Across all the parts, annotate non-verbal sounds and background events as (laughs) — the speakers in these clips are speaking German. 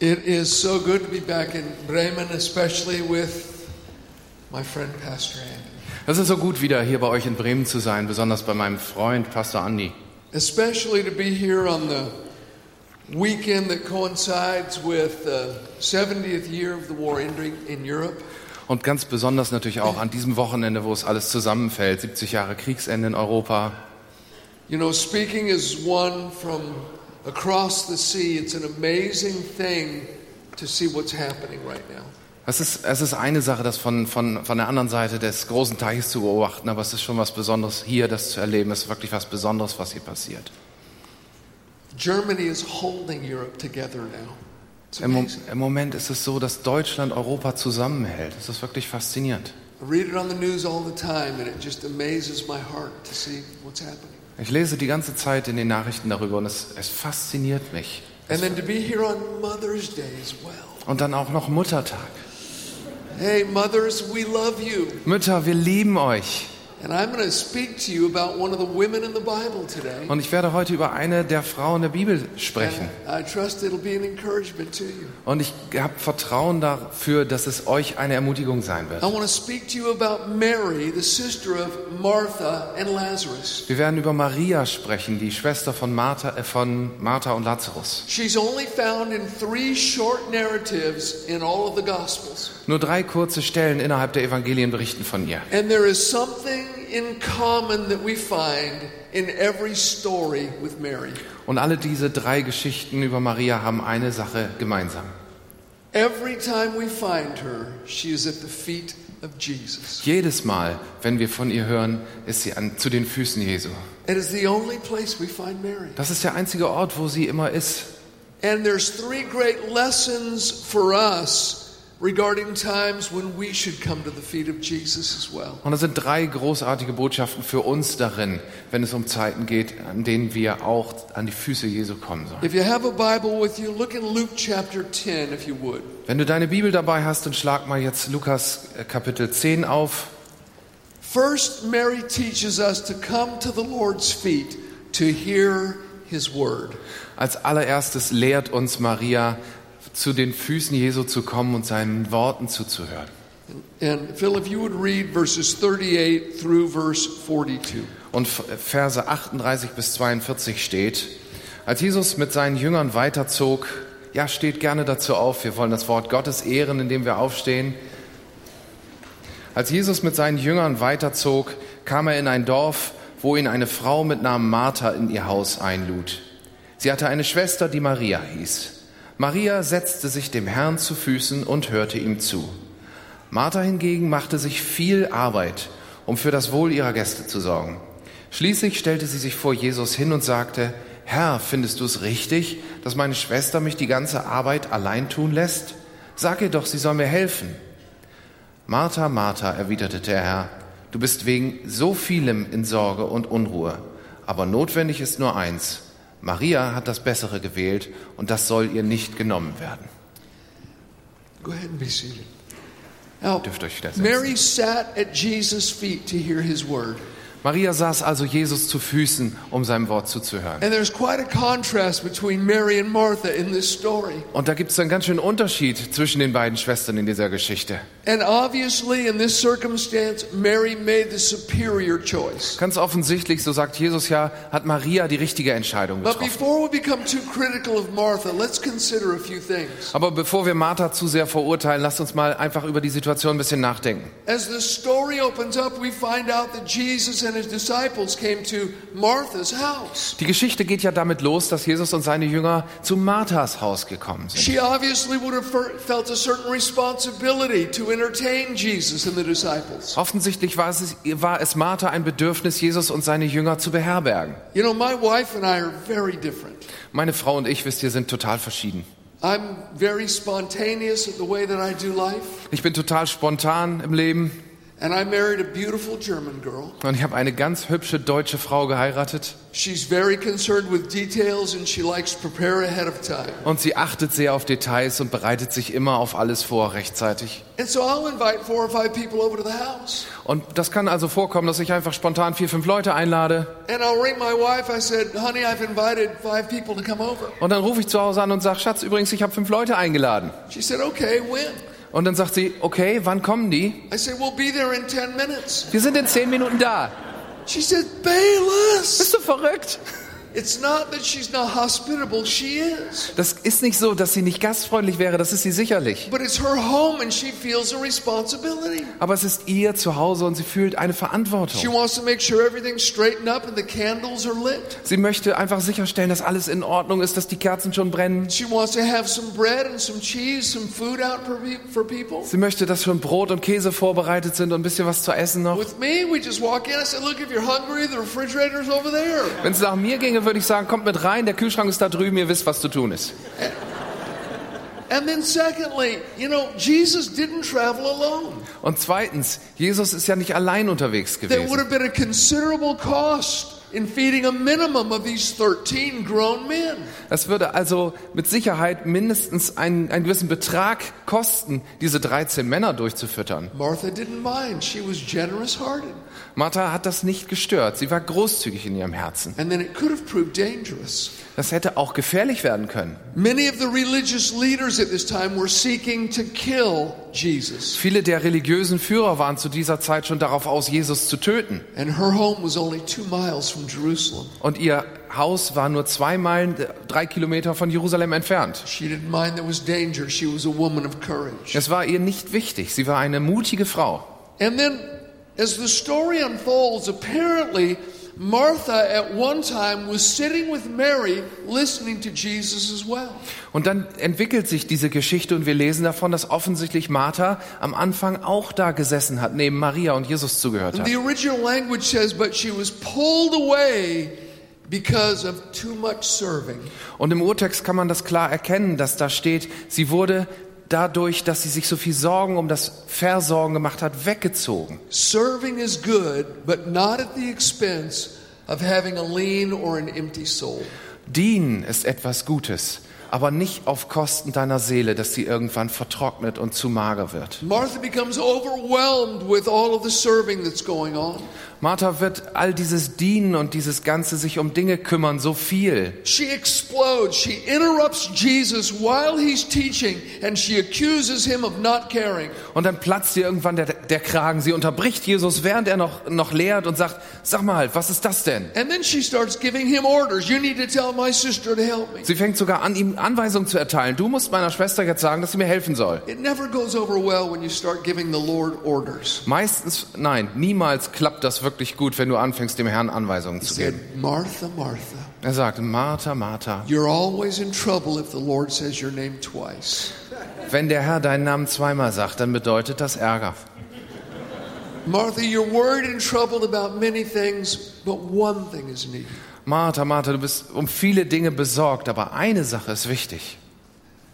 It is so good to be back in Bremen, especially with my friend Pastor Andy. Es ist so gut, wieder hier bei euch in Bremen zu sein, besonders bei meinem Freund Pastor Andi. Especially to be here on the weekend that coincides with the 70th year of the war ending in Europe. Und ganz besonders natürlich auch an diesem Wochenende, wo es alles zusammenfällt, 70 Jahre Kriegsende in Europa. You know, speaking as one from across the sea, it's an amazing thing to see what's happening right now. Es ist, es ist eine Sache, das von, von, von der anderen Seite des großen Teiches zu beobachten, aber es ist schon was Besonderes, hier das zu erleben. Es ist wirklich was Besonderes, was hier passiert. Germany is holding Europe together now. Im. Im Moment ist es so, dass Deutschland Europa zusammenhält. Es ist wirklich faszinierend. I read it on the news all the time, and it just amazes my heart to see what's happening. Ich lese die ganze Zeit in den Nachrichten darüber und es, es fasziniert mich. And then to be here on Mother's Day as well. Und dann auch noch Muttertag. Hey, mothers, we love you. Mütter, wir lieben euch. And I'm going to speak to you about one of the women in the Bible today. Und ich werde heute über eine der Frauen der Bibel sprechen. And I trust it'll be an encouragement to you. Und ich habe Vertrauen dafür, dass es euch eine Ermutigung sein I wird. want to speak to you about Mary, the sister of Martha and Lazarus. Wir werden über Maria sprechen, die Schwester von Martha, äh, von Martha und Lazarus. She's only found in three short narratives in all of the Gospels. Nur drei kurze Stellen innerhalb der Evangelien berichten von ihr. And there is something in common that we find in every story with Mary. Und alle diese drei Geschichten über Maria haben eine Sache gemeinsam. Every time we find her, she is at the feet of Jesus. Jedes Mal, wenn wir von ihr hören, ist sie an, zu den Füßen Jesu. It is the only place we find Mary. Das ist der einzige Ort, wo sie immer ist. And there's three great lessons for us regarding times when we should come to the feet of Jesus as well. Und es sind drei großartige Botschaften für uns darin, wenn es um Zeiten geht, an denen wir auch an die Füße Jesu kommen sollen. If you have a Bible with you, look in Luke chapter 10 if you would. Wenn du deine Bibel dabei hast, dann schlag mal jetzt Lukas äh, Kapitel 10 auf. First, Mary teaches us to come to the Lord's feet to hear his word. Als allererstes lehrt uns Maria, zu den Füßen Jesu zu kommen und seinen Worten zuzuhören. And Phil, if you would read verses 38 through verse 42. Und Verse 38 bis 42 steht, als Jesus mit seinen Jüngern weiterzog, ja, steht gerne dazu auf, wir wollen das Wort Gottes ehren, indem wir aufstehen. Als Jesus mit seinen Jüngern weiterzog, kam er in ein Dorf, wo ihn eine Frau mit Namen Martha in ihr Haus einlud. Sie hatte eine Schwester, die Maria hieß. Maria setzte sich dem Herrn zu Füßen und hörte ihm zu. Martha hingegen machte sich viel Arbeit, um für das Wohl ihrer Gäste zu sorgen. Schließlich stellte sie sich vor Jesus hin und sagte, Herr, findest du es richtig, dass meine Schwester mich die ganze Arbeit allein tun lässt? Sag ihr doch, sie soll mir helfen. Martha, Martha, erwiderte der Herr, du bist wegen so vielem in Sorge und Unruhe, aber notwendig ist nur eins. Maria hat das Bessere gewählt und das soll ihr nicht genommen werden. Go ahead and be seated. Now, Dürft euch wieder setzen. Mary sat at Jesus' feet to hear his word. Maria saß also Jesus zu Füßen, um seinem Wort zuzuhören. And there's quite a contrast between Mary and Martha in this story. Und da gibt es einen ganz schönen Unterschied zwischen den beiden Schwestern in dieser Geschichte. And obviously, in this circumstance, Mary made the superior choice. Ganz offensichtlich, so sagt Jesus ja, hat Maria die richtige Entscheidung But getroffen. before we become too critical of Martha, let's consider a few things. Aber bevor wir Martha zu sehr verurteilen, lasst uns mal einfach über die Situation ein bisschen nachdenken. As the story opens up, we find out that Jesus and his disciples came to Martha's house. Die Geschichte geht ja damit los, dass Jesus und seine Jünger zu Marthas Haus gekommen sind. She obviously would have felt a certain responsibility to entertain Jesus and the disciples. Offensichtlich war es, war es Martha ein Bedürfnis, Jesus und seine Jünger zu beherbergen. You know, my wife and I are very different. Meine Frau und ich, wisst ihr, sind total verschieden. I'm very spontaneous in the way that I do life. Ich bin total spontan im Leben. And I married a beautiful German girl. Und ich habe eine ganz hübsche deutsche Frau geheiratet. She's very concerned with details and she likes to prepare ahead of time. Und sie achtet sehr auf Details und bereitet sich immer auf alles vor rechtzeitig. And so I'll invite four or five people over to the house. Und das kann also vorkommen, dass ich einfach spontan vier, fünf Leute einlade. And I'll ring my wife. I said, honey, I've invited five people to come over. Und dann rufe ich zu Hause an und sage, Schatz, übrigens, ich habe fünf Leute eingeladen. She said, okay, when? Und dann sagt sie, okay, wann kommen die? I said, we'll be there in 10 minutes. Wir sind in zehn Minuten da. She said, Bayless. Bist du verrückt? It's not that she's not hospitable, she is. Das ist nicht so, dass sie nicht gastfreundlich wäre, das ist sie sicherlich. But it's her home and she feels a responsibility. Aber es ist ihr Zuhause und sie fühlt eine She Verantwortung. wants to make sure everything's straightened up and the candles are lit. Sie möchte einfach sicherstellen, dass alles in Ordnung ist, dass die Kerzen schon brennen. She wants to have some bread and some cheese, some food out for, pe- for people. Sie möchte, dass schon Brot und Käse vorbereitet sind und ein bisschen was zu essen noch. With me, we just walk in. I said, Look, if you're hungry, the refrigerator's over there. Wenn es nach mir ginge, würde ich sagen, kommt mit rein, der Kühlschrank ist da drüben, ihr wisst, was zu tun ist. And then, secondly, you know, Jesus didn't travel alone. Und zweitens, Jesus ist ja nicht allein unterwegs gewesen. Have been a considerable cost in feeding a minimum of these 13 grown men. Das würde also mit Sicherheit mindestens einen, einen gewissen Betrag kosten, diese 13 Männer durchzufüttern. Martha didn't mind. She was generous hearted. Martha hat das nicht gestört. Sie war großzügig in ihrem Herzen. And then it could have proved dangerous. Das hätte auch gefährlich werden können. Many of the religious leaders at this time were seeking to kill Jesus. Viele der religiösen Führer waren zu dieser Zeit schon darauf aus, Jesus zu töten. And her home was only two miles from Jerusalem. Und ihr Haus war nur zwei Meilen, äh, drei Kilometer von Jerusalem entfernt. She didn't mind there was danger. She was a woman of courage. Es war ihr nicht wichtig. Sie war eine mutige Frau. And then, as the story unfolds, apparently Martha at one time was sitting with Mary listening to Jesus as well. Und dann entwickelt sich diese Geschichte und wir lesen davon, dass offensichtlich Martha am Anfang auch da gesessen hat, neben Maria und Jesus zugehört hat. the original language says, but she was pulled away because of too much serving. Und im Urtext kann man das klar erkennen, dass da steht, sie wurde dadurch, dass sie sich so viel Sorgen um das Versorgen gemacht hat, weggezogen. Serving is good, but not at the expense of having a lean or an empty soul. Dienen ist etwas Gutes, aber nicht auf Kosten deiner Seele, dass sie irgendwann vertrocknet und zu mager wird. Martha becomes overwhelmed with all of the serving that's going on. Martha wird all dieses Dienen und dieses ganze sich um Dinge kümmern so viel. She explodes. She interrupts Jesus while he's teaching and she accuses him of not caring. Und dann platzt ihr irgendwann der, der Kragen. Sie unterbricht Jesus, während er noch, noch lehrt und sagt, sag mal, was ist das denn? And then she starts giving him orders. You need to tell my sister to help me. Sie fängt sogar an, ihm Anweisungen zu erteilen. Du musst meiner Schwester jetzt sagen, dass sie mir helfen soll. It never goes over well when you start giving the Lord orders. Meistens, nein, niemals klappt das wirklich gut, wenn du anfängst, dem Herrn Anweisungen zu geben. Martha, Martha, Er sagt, Martha, Martha, you're always in trouble if the Lord says your name twice. wenn der Herr deinen Namen zweimal sagt, dann bedeutet das Ärger. Martha, you're worried and troubled about many things, but one thing is needed. Martha, Martha, du bist um viele Dinge besorgt, aber eine Sache ist wichtig.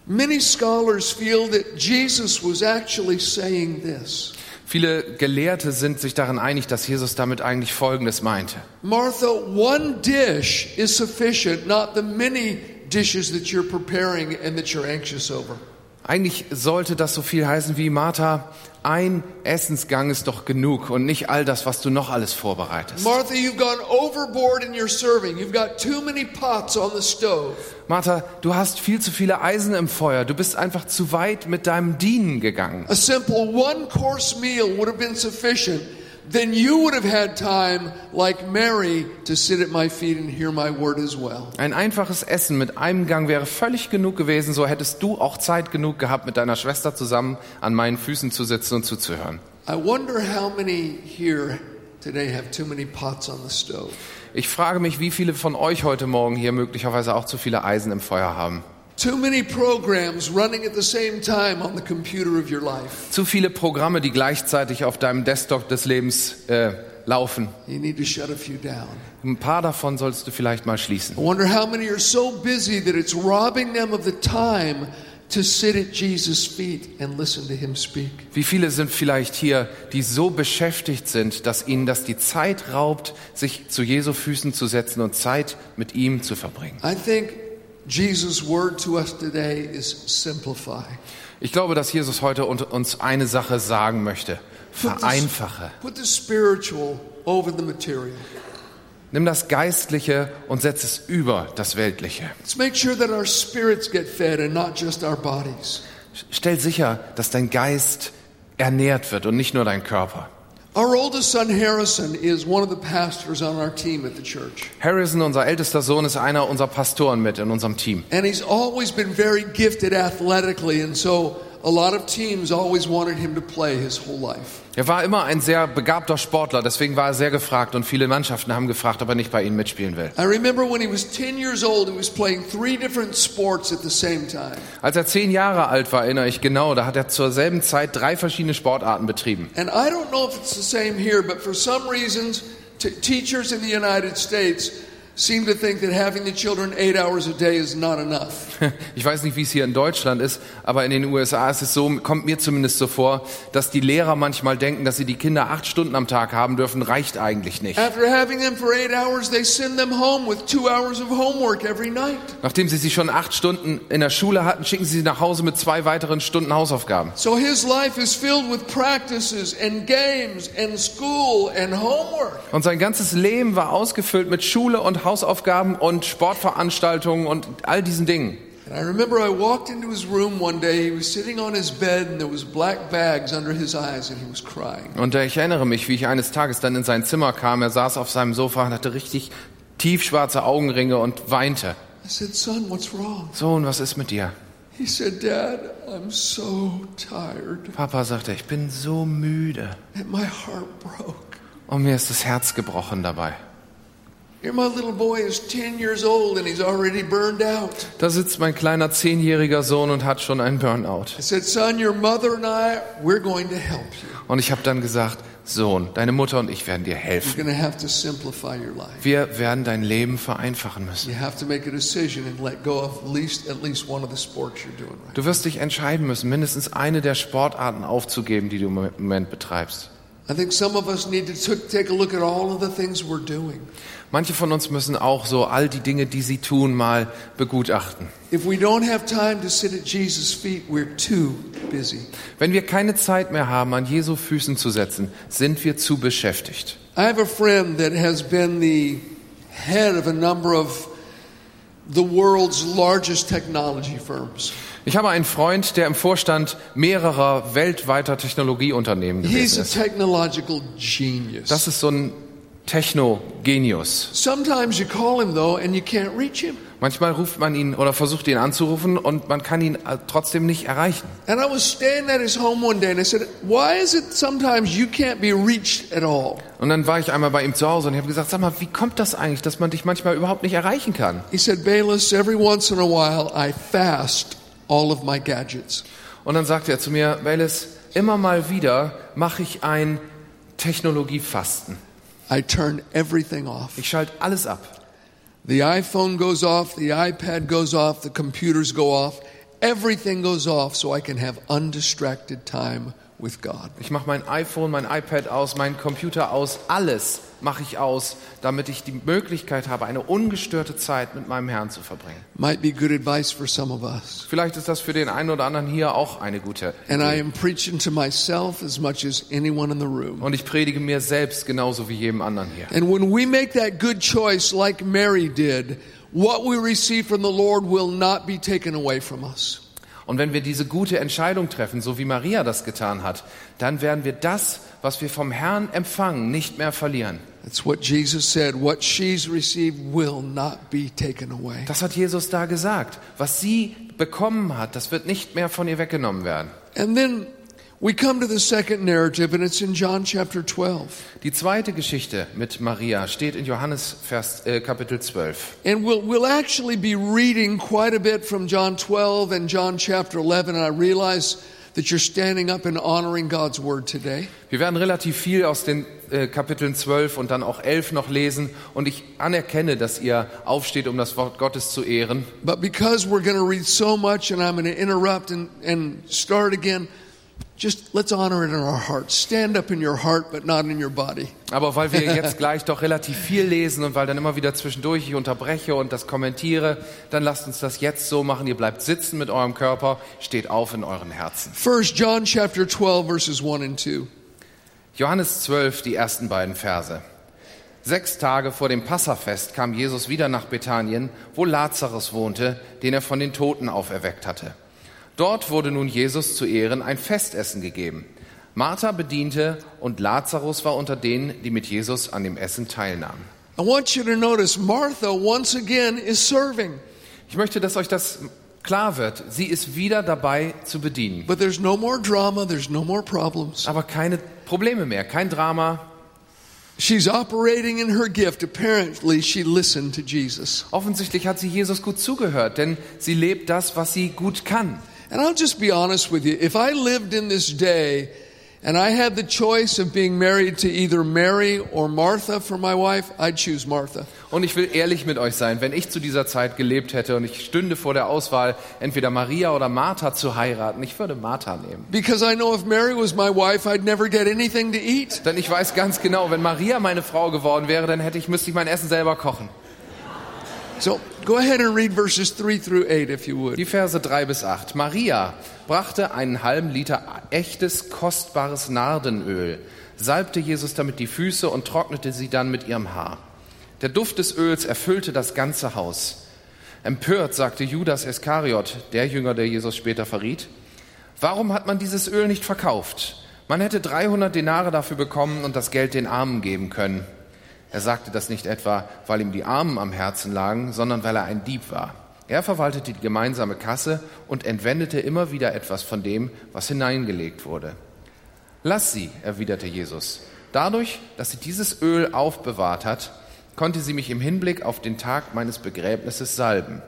Many scholars feel that Jesus was actually saying this Viele Gelehrte sind sich darin einig, dass Jesus damit eigentlich Folgendes meinte. Martha, one dish is sufficient, not the many dishes that you're preparing and that you're anxious over. Eigentlich sollte das so viel heißen wie Martha, ein Essensgang ist doch genug und nicht all das, was du noch alles vorbereitest. Martha, you've gone overboard in your serving. You've got too many pots on the stove. Martha, du hast viel zu viele Eisen im Feuer. Du bist einfach zu weit mit deinem Dienen gegangen. A simple one course meal would have been sufficient. Then you would have had time, like Mary, to sit at my feet and hear my word as well. Ein einfaches Essen mit einem Gang wäre völlig genug gewesen. So hättest du auch Zeit genug gehabt, mit deiner Schwester zusammen an meinen Füßen zu sitzen und zuzuhören. I wonder how many here today have too many pots on the stove. Ich frage mich, wie viele von euch heute Morgen hier möglicherweise auch zu viele Eisen im Feuer haben. Too many programs running at the same time on the computer of your life. Zu viele Programme, die gleichzeitig auf deinem Desktop des Lebens äh, laufen. You need to shut a few down. Ein paar davon sollst du vielleicht mal schließen. I wonder how many are so busy that it's robbing them of the time to sit at Jesus' feet and listen to him speak. Wie viele sind vielleicht hier, die so beschäftigt sind, dass ihnen das die Zeit raubt, sich zu Jesu Füßen zu setzen und Zeit mit ihm zu verbringen? I think Jesus' word to us today is simplify. Ich glaube, dass Jesus heute uns eine Sache sagen möchte. Vereinfache. Put the spiritual over the material. Nimm das Geistliche und setz es über das Weltliche. Let's make sure that our spirits get fed and not just our bodies. Stell sicher, dass dein Geist ernährt wird und nicht nur dein Körper. Our oldest son Harrison is one of the pastors on our team at the church. Harrison, unser ältester Sohn, ist einer unserer Pastoren mit in unserem Team. And he's always been very gifted athletically, and so a lot of teams always wanted him to play his whole life. Er war immer ein sehr begabter Sportler, deswegen war er sehr gefragt und viele Mannschaften haben gefragt, ob er nicht bei ihnen mitspielen will. I remember when he was 10 years old, he was playing three different sports at the same time. Als er zehn Jahre alt war, erinnere ich genau, da hat er zur selben Zeit drei verschiedene Sportarten betrieben. And I don't know if it's the same here, but for some reasons, teachers in the United States seem to think that having the children eight hours a day is not enough. (laughs) Ich weiß nicht, wie es hier in Deutschland ist, aber in den USA ist es so, kommt mir zumindest so vor, dass die Lehrer manchmal denken, dass sie die Kinder acht Stunden am Tag haben dürfen, reicht eigentlich nicht. After having them for eight hours, they send them home with two hours of homework every night. Nachdem sie sie schon acht Stunden in der Schule hatten, schicken sie sie nach Hause mit zwei weiteren Stunden Hausaufgaben. So his life is filled with practices and games and school and homework. Und sein ganzes Leben war ausgefüllt mit Schule und Hausaufgaben und Sportveranstaltungen und all diesen Dingen. And I remember I walked into his room one day. He was sitting on his bed, and there was black bags under his eyes, and he was crying. Und äh, ich erinnere mich, wie ich eines Tages dann in sein Zimmer kam. Er saß auf seinem Sofa und hatte richtig tiefschwarze Augenringe und weinte. I said, "Son, what's wrong?" Sohn, was ist mit dir? He said, "Dad, I'm so tired, Papa sagte, ich bin so müde. and my heart broke." Und mir ist das Herz gebrochen dabei. Da sitzt mein kleiner zehnjähriger Sohn und hat schon einen Burnout. I said, "Son, your mother and I, we're going to help you. Und ich habe dann gesagt, Sohn, deine Mutter und ich werden dir helfen. going to have to simplify your life." Wir werden dein Leben vereinfachen müssen. Du wirst dich entscheiden müssen, mindestens eine der Sportarten aufzugeben, die du im Moment betreibst. I think some of us need to took- take a look at all of the things we're doing. Manche von uns müssen auch so all die Dinge, die sie tun, mal begutachten. Wenn wir keine Zeit mehr haben, an Jesu Füßen zu setzen, sind wir zu beschäftigt. I have a friend that has been the head of a number of the world's largest technology firms. Ich habe einen Freund, der im Vorstand mehrerer weltweiter Technologieunternehmen He's gewesen a ist. technological genius. Das ist so ein Techno-Genius. Sometimes you call him though and you can't reach him. Manchmal ruft man ihn oder versucht ihn anzurufen und man kann ihn äh, trotzdem nicht erreichen. And I was standing at his home one day and I said, "Why is it sometimes you can't be reached at all?" Und dann war ich einmal bei ihm zu Hause und ich habe gesagt, sag mal, wie kommt das eigentlich, dass man dich manchmal überhaupt nicht erreichen kann? He said, Bayless, every once in a while I fast all of my gadgets. Und dann sagte er zu mir, Bayless, immer mal wieder mache ich ein Technologiefasten. I turn everything off. Ich schalte alles ab. The iPhone goes off, the iPad goes off, the computers go off. Everything goes off so I can have undistracted time with God. Ich mache mein iPhone, mein iPad aus, meinen Computer aus, alles mache ich aus, damit ich die Möglichkeit habe, eine ungestörte Zeit mit meinem Herrn zu verbringen. Might be good advice for some of us. Vielleicht ist das für den einen oder anderen hier auch eine gute And I Idee. am preaching to myself as much as anyone in the room. Und ich predige mir selbst genauso wie jedem anderen hier. And when we make that good choice like Mary did, what we receive from the Lord will not be taken away from us. Und wenn wir diese gute Entscheidung treffen, so wie Maria das getan hat, dann werden wir das, was wir vom Herrn empfangen, nicht mehr verlieren. That's what Jesus said. What she's received will not be taken away. Das hat Jesus da gesagt. Was sie bekommen hat, das wird nicht mehr von ihr weggenommen werden. And then we come to the second narrative, and it's in John chapter 12. Die zweite Geschichte mit Maria steht in Johannes Vers, äh, Kapitel 12. And we'll, we'll actually be reading quite a bit from John 12 and John chapter 11. And I realize that you're standing up and honoring God's word today. Wir werden relativ viel aus den äh, Kapiteln 12 und dann auch 11 noch lesen und ich anerkenne, dass ihr aufsteht, um das Wort Gottes zu ehren. But because we're going to read so much and I'm going to interrupt and, and start again, just let's honor it in our hearts. Stand up in your heart, but not in your body. Aber weil wir (laughs) jetzt gleich doch relativ viel lesen und weil dann immer wieder zwischendurch ich unterbreche und das kommentiere, dann lasst uns das jetzt so machen. Ihr bleibt sitzen mit eurem Körper, steht auf in euren Herzen. First John chapter 12 verses 1 and 2. Johannes 12, die ersten beiden Verse. Sechs Tage vor dem Passafest kam Jesus wieder nach Bethanien, wo Lazarus wohnte, den er von den Toten auferweckt hatte. Dort wurde nun Jesus zu Ehren ein Festessen gegeben. Martha bediente und Lazarus war unter denen, die mit Jesus an dem Essen teilnahmen. Ich möchte, dass euch das klar wird. Sie ist wieder dabei zu bedienen. but there's no more drama, there's no more problems. Aber keine Probleme mehr, kein Drama. She's operating in her gift. Apparently, she listened to Jesus. Offensichtlich hat sie Jesus gut zugehört, denn sie lebt das, was sie gut kann. And I'll just be honest with you. If I lived in this day and I had the choice of being married to either Mary or Martha for my wife, I'd choose Martha. Und ich will ehrlich mit euch sein, wenn ich zu dieser Zeit gelebt hätte und ich stünde vor der Auswahl, entweder Maria oder Martha zu heiraten, ich würde Martha nehmen. Because I know if Mary was my wife, I'd never get anything to eat. Denn ich weiß ganz genau, wenn Maria meine Frau geworden wäre, dann hätte ich, müsste ich mein Essen selber kochen. So go ahead and read verses 3 through 8 if you would. Die Verse 3 bis 8. Maria brachte einen halben Liter echtes, kostbares Nardenöl, salbte Jesus damit die Füße und trocknete sie dann mit ihrem Haar. Der Duft des Öls erfüllte das ganze Haus. Empört sagte Judas Iskariot, der Jünger, der Jesus später verriet, warum hat man dieses Öl nicht verkauft? Man hätte 300 Denare dafür bekommen und das Geld den Armen geben können. Er sagte das nicht etwa, weil ihm die Armen am Herzen lagen, sondern weil er ein Dieb war. Er verwaltete die gemeinsame Kasse und entwendete immer wieder etwas von dem, was hineingelegt wurde. Lass sie, erwiderte Jesus. Dadurch, dass sie dieses Öl aufbewahrt hat, konnte sie mich im Hinblick auf den Tag meines Begräbnisses salben.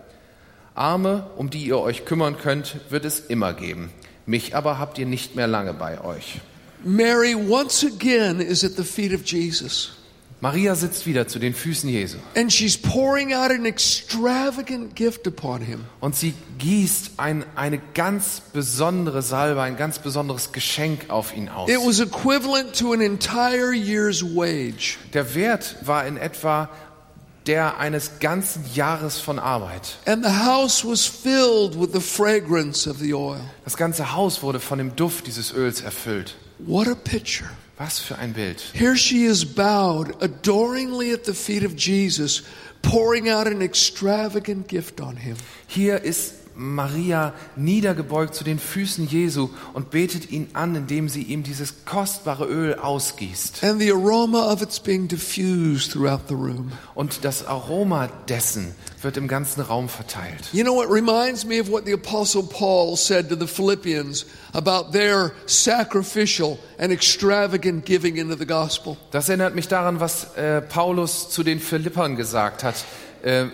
Arme, um die ihr euch kümmern könnt, wird es immer geben. Mich aber habt ihr nicht mehr lange bei euch. Mary once again is at the feet of Jesus. Maria sitzt wieder zu den Füßen Jesu And she's pouring out an extravagant gift upon him. und sie gießt ein, eine ganz besondere Salbe, ein ganz besonderes Geschenk auf ihn aus. It was equivalent to an entire year's wage. Der Wert war in etwa der eines ganzen Jahres von Arbeit. And the house was filled with the fragrance of the oil. Das ganze Haus wurde von dem Duft dieses Öls erfüllt. What a picture. Was für ein Bild. Here she is bowed adoringly at the feet of Jesus, pouring out an extravagant gift on him. Hier ist Maria niedergebeugt zu den Füßen Jesu und betet ihn an, indem sie ihm dieses kostbare Öl ausgießt. And the aroma of it's being diffused throughout the room. Und das Aroma dessen wird im ganzen Raum verteilt. You know, it reminds me of what the Apostle Paul said to the Philippians about their sacrificial and extravagant giving into the gospel. Das erinnert mich daran, was äh, Paulus zu den Philippern gesagt hat äh,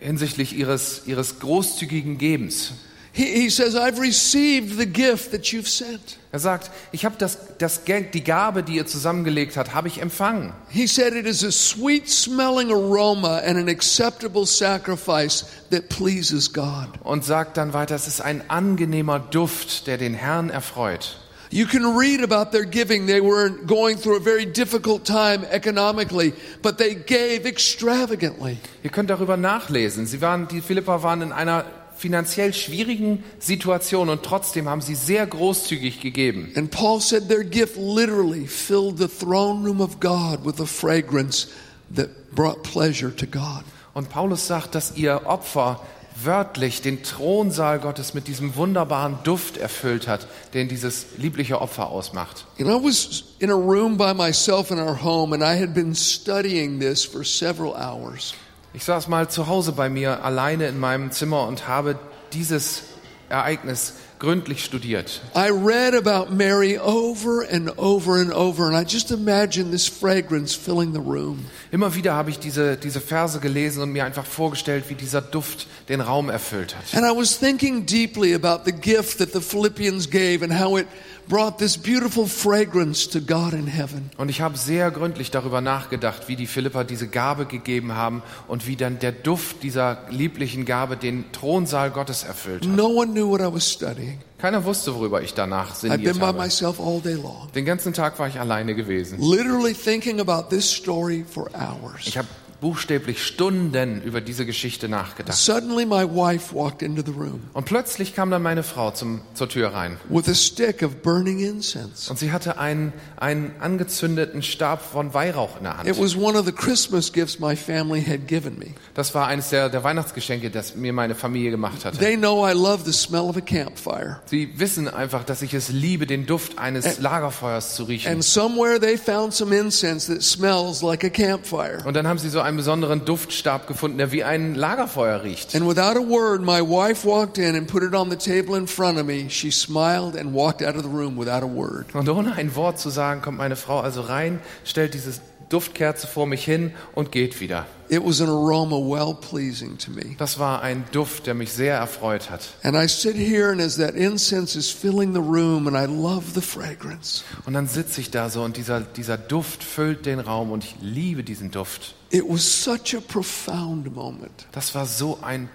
hinsichtlich ihres, ihres großzügigen Gebens. He, he says, I've received the gift that you've sent. Er sagt, ich habe das, das Geld, die Gabe, die ihr zusammengelegt habt, habe ich empfangen. He said, It is a sweet smelling aroma and an acceptable sacrifice that pleases God. Und sagt dann weiter, es ist ein angenehmer Duft, der den Herrn erfreut. You can read about their giving. They were going through a very difficult time economically, but they gave extravagantly. Ihr könnt darüber nachlesen. Sie waren, die Philipper waren in einer finanziell schwierigen Situation und trotzdem haben sie sehr großzügig gegeben. And Paul said their gift literally filled the throne room of God with a fragrance that brought pleasure to God. Und Paulus sagt, dass ihr Opfer wörtlich den Thronsaal Gottes mit diesem wunderbaren Duft erfüllt hat, den dieses liebliche Opfer ausmacht. And I was in a room by myself in our home, and I had been studying this for several hours. Ich saß mal zu Hause bei mir alleine in meinem Zimmer und habe dieses Ereignis gründlich studiert. I read about Mary over and over and over, and I just imagine this fragrance filling the room. Immer wieder habe ich diese, diese Verse gelesen und mir einfach vorgestellt, wie dieser Duft den Raum erfüllt hat. And I was thinking deeply about the gift that the Philippians gave and how it brought this beautiful fragrance to God in heaven. Und ich habe sehr gründlich darüber nachgedacht, wie die Philipper diese Gabe gegeben haben und wie dann der Duft dieser lieblichen Gabe den Thronsaal Gottes erfüllt hat. No one knew what I was studying. Keiner wusste, worüber ich danach sinniert by habe. myself all day long, Den ganzen Tag war ich alleine gewesen. literally thinking about this story for hours. Ich habe buchstäblich Stunden über diese Geschichte nachgedacht. Suddenly, my wife walked into the room Und plötzlich kam dann meine Frau zum, zur Tür rein. with a stick of burning incense. Und sie hatte einen, einen angezündeten Stab von Weihrauch in der It Hand. was one of the Christmas gifts my family had given me. Das war eines der, der Weihnachtsgeschenke, das mir meine Familie gemacht hatte. They know I love the smell of a campfire. Sie wissen einfach, dass ich es liebe, den Duft eines Lagerfeuers zu riechen. And somewhere they found some incense that smells like a campfire. Und dann haben sie so einen besonderen Duftstab gefunden, der wie ein Lagerfeuer riecht. And without a word, my wife walked in and put it on the table in front of me. She smiled and walked out of the room without a word. Und ohne ein Wort zu sagen, kommt meine Frau also rein, stellt diese Duftkerze vor mich hin und geht wieder. It was an aroma well pleasing to me. Das war ein Duft, der mich sehr erfreut hat. And I sit here, and as that incense is filling the room, and I love the fragrance, Und dann sitze ich da so und dieser, dieser Duft füllt den Raum und ich liebe diesen Duft. it was such a profound moment. Das war so ein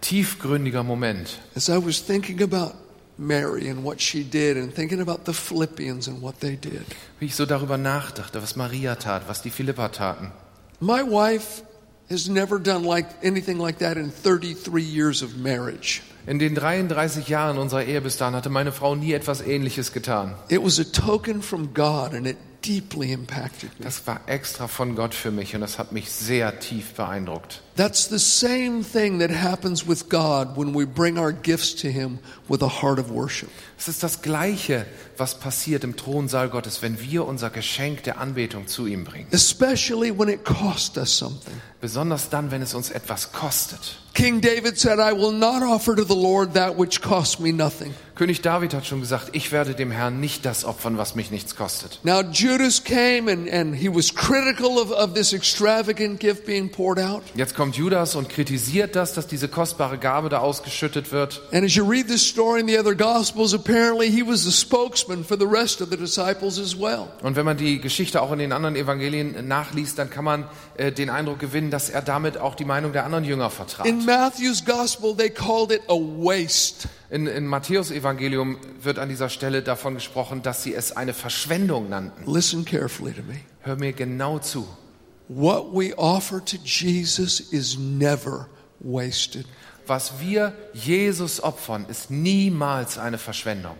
tiefgründiger Moment. As I was thinking about Mary and what she did, and thinking about the Philippians and what they did. Wie ich so darüber nachdachte, was Maria tat, was die Philippa taten. My wife has never done like anything like that in 33 years of marriage. In den 33 Jahren unserer Ehe bis dahin hatte meine Frau nie etwas Ähnliches getan. It was a token from God, and it deeply impacted me. Das war extra von Gott für mich und das hat mich sehr tief beeindruckt. That's the same thing that happens with God when we bring our gifts to Him with a heart of worship. Es ist das Gleiche, was passiert im Thronsaal Gottes, wenn wir unser Geschenk der Anbetung zu ihm bringen. Especially when it cost us something. Besonders dann, wenn es uns etwas kostet. King David said, I will not offer to the Lord that which cost me nothing. König David hat schon gesagt, ich werde dem Herrn nicht das opfern, was mich nichts kostet. Now, Judas came and, and he was critical of, of this extravagant gift being poured out. Jetzt kommt Judas und kritisiert das, dass diese kostbare Gabe da ausgeschüttet wird. And as you read this story in the other Gospels, apparently he was the spokesman for the rest of the disciples as well. Und wenn man die Geschichte auch in den anderen Evangelien nachliest, dann kann man äh, den Eindruck gewinnen, dass er damit auch die Meinung der anderen Jünger vertrat. In Matthew's Gospel, they called it a waste. In, in Matthäus Evangelium wird an dieser Stelle davon gesprochen, dass sie es eine Verschwendung nannten. Listen carefully to me. Hör mir genau zu. What we offer to Jesus is never wasted. Was wir Jesus opfern, ist niemals eine Verschwendung.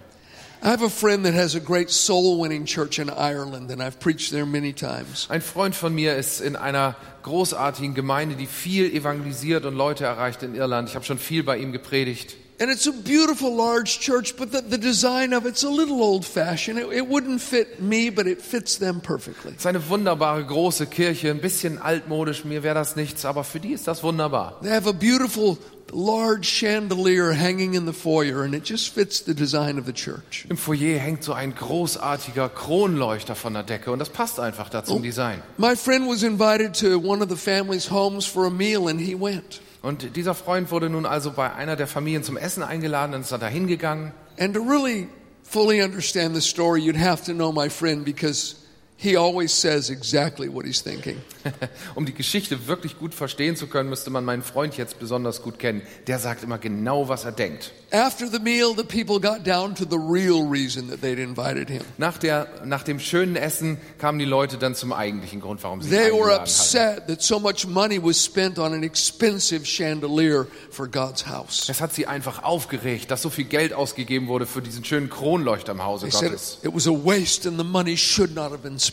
I have a friend that has a great soul winning church in Ireland, and I've preached there many times. Ein Freund von mir ist in einer großartigen Gemeinde, die viel evangelisiert und Leute erreicht in Irland. Ich habe schon viel bei ihm gepredigt. And it's a beautiful large church, but the, the design of it's a little old fashioned. It, it wouldn't fit me, but it fits them perfectly. Es ist eine wunderbare große Kirche, ein bisschen altmodisch, mir wäre das nichts, aber für die ist das wunderbar. They have a beautiful large chandelier hanging in the foyer, and it just fits the design of the church. Im Foyer hängt so ein großartiger Kronleuchter von der Decke und das passt einfach da zum Design. My friend was invited to one of the family's homes for a meal, and he went. Und dieser Freund wurde nun also bei einer der Familien zum Essen eingeladen, dann ist er da hingegangen. And to really fully understand the story, you'd have to know my friend because he always says exactly what he's thinking. (laughs) um die Geschichte wirklich gut verstehen zu können, müsste man meinen Freund jetzt besonders gut kennen. Der sagt immer genau, was er denkt. After the meal, the people got down to the real reason that they'd invited him. Nach, der, nach dem schönen Essen kamen die Leute dann zum eigentlichen Grund, warum sie ihn They were eingeladen hatten. upset that so much money was spent on an expensive chandelier for God's house. Es hat sie einfach aufgeregt, dass so viel Geld ausgegeben wurde für diesen schönen Kronleuchter im Hause They said Gottes. it was a waste and the money should not have been spent.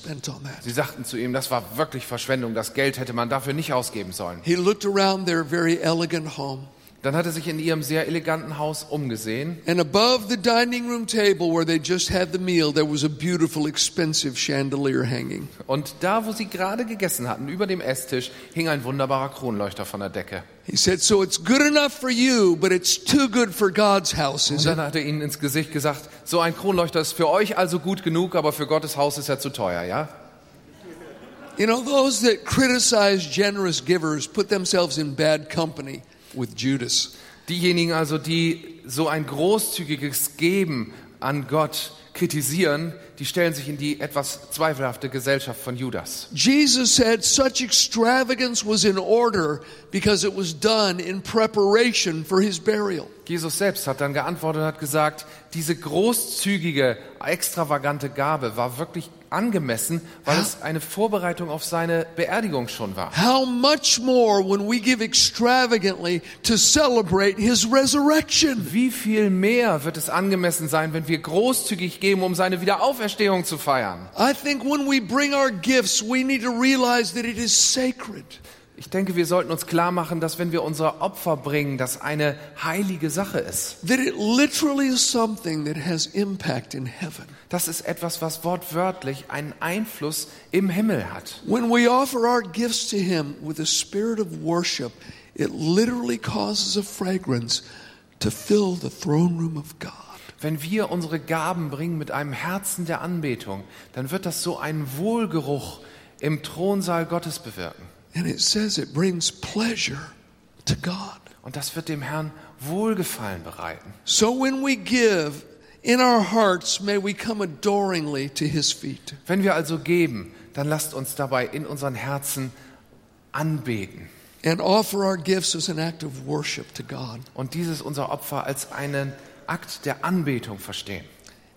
Sie sagten zu ihm, das war wirklich Verschwendung, das Geld hätte man dafür nicht ausgeben sollen. He looked around their very elegant home. Dann hat er sich in ihrem sehr eleganten Haus umgesehen. And above the dining room table where they just had the meal, there was a beautiful, expensive chandelier hanging. Und da, wo sie gerade gegessen hatten, über dem Esstisch, hing ein wunderbarer Kronleuchter von der Decke. He said, So it's good enough for you, but it's too good for God's house, Und dann hat er ihnen ins Gesicht gesagt, so ein Kronleuchter ist für euch also gut genug, aber für Gottes Haus ist er zu teuer, ja? You know, those that criticize generous givers put themselves in bad company with Judas. Diejenigen also, die so ein großzügiges Geben an Gott kritisieren, die stellen sich in die etwas zweifelhafte Gesellschaft von Judas. Jesus said such extravagance was in order because it was done in preparation for his burial. Jesus selbst hat dann geantwortet und hat gesagt, diese großzügige, extravagante Gabe war wirklich angemessen, weil es eine Vorbereitung auf seine Beerdigung schon war. How much more when we give extravagantly to celebrate his resurrection? Wie viel mehr wird es angemessen sein, wenn wir großzügig geben, um seine Wiederauferstehung zu feiern? I think when we bring our gifts, we need to realize that it is sacred. Ich denke, wir sollten uns klar machen, dass wenn wir unsere Opfer bringen, das eine heilige Sache ist. That it literally is something that has impact in heaven. Das ist etwas, was wortwörtlich einen Einfluss im Himmel hat. When we offer our gifts to Him with a spirit of worship, it literally causes a fragrance to fill the throne room of God. Wenn wir unsere Gaben bringen mit einem Herzen der Anbetung, dann wird das so einen Wohlgeruch im Thronsaal Gottes bewirken. And it says it brings pleasure to God. Und das wird dem Herrn Wohlgefallen bereiten. So when we give in our hearts, may we come adoringly to His feet. Wenn wir also geben, dann lasst uns dabei in unseren Herzen anbeten And offer our gifts as an act of worship to God. und dieses unser Opfer als einen Akt der Anbetung verstehen.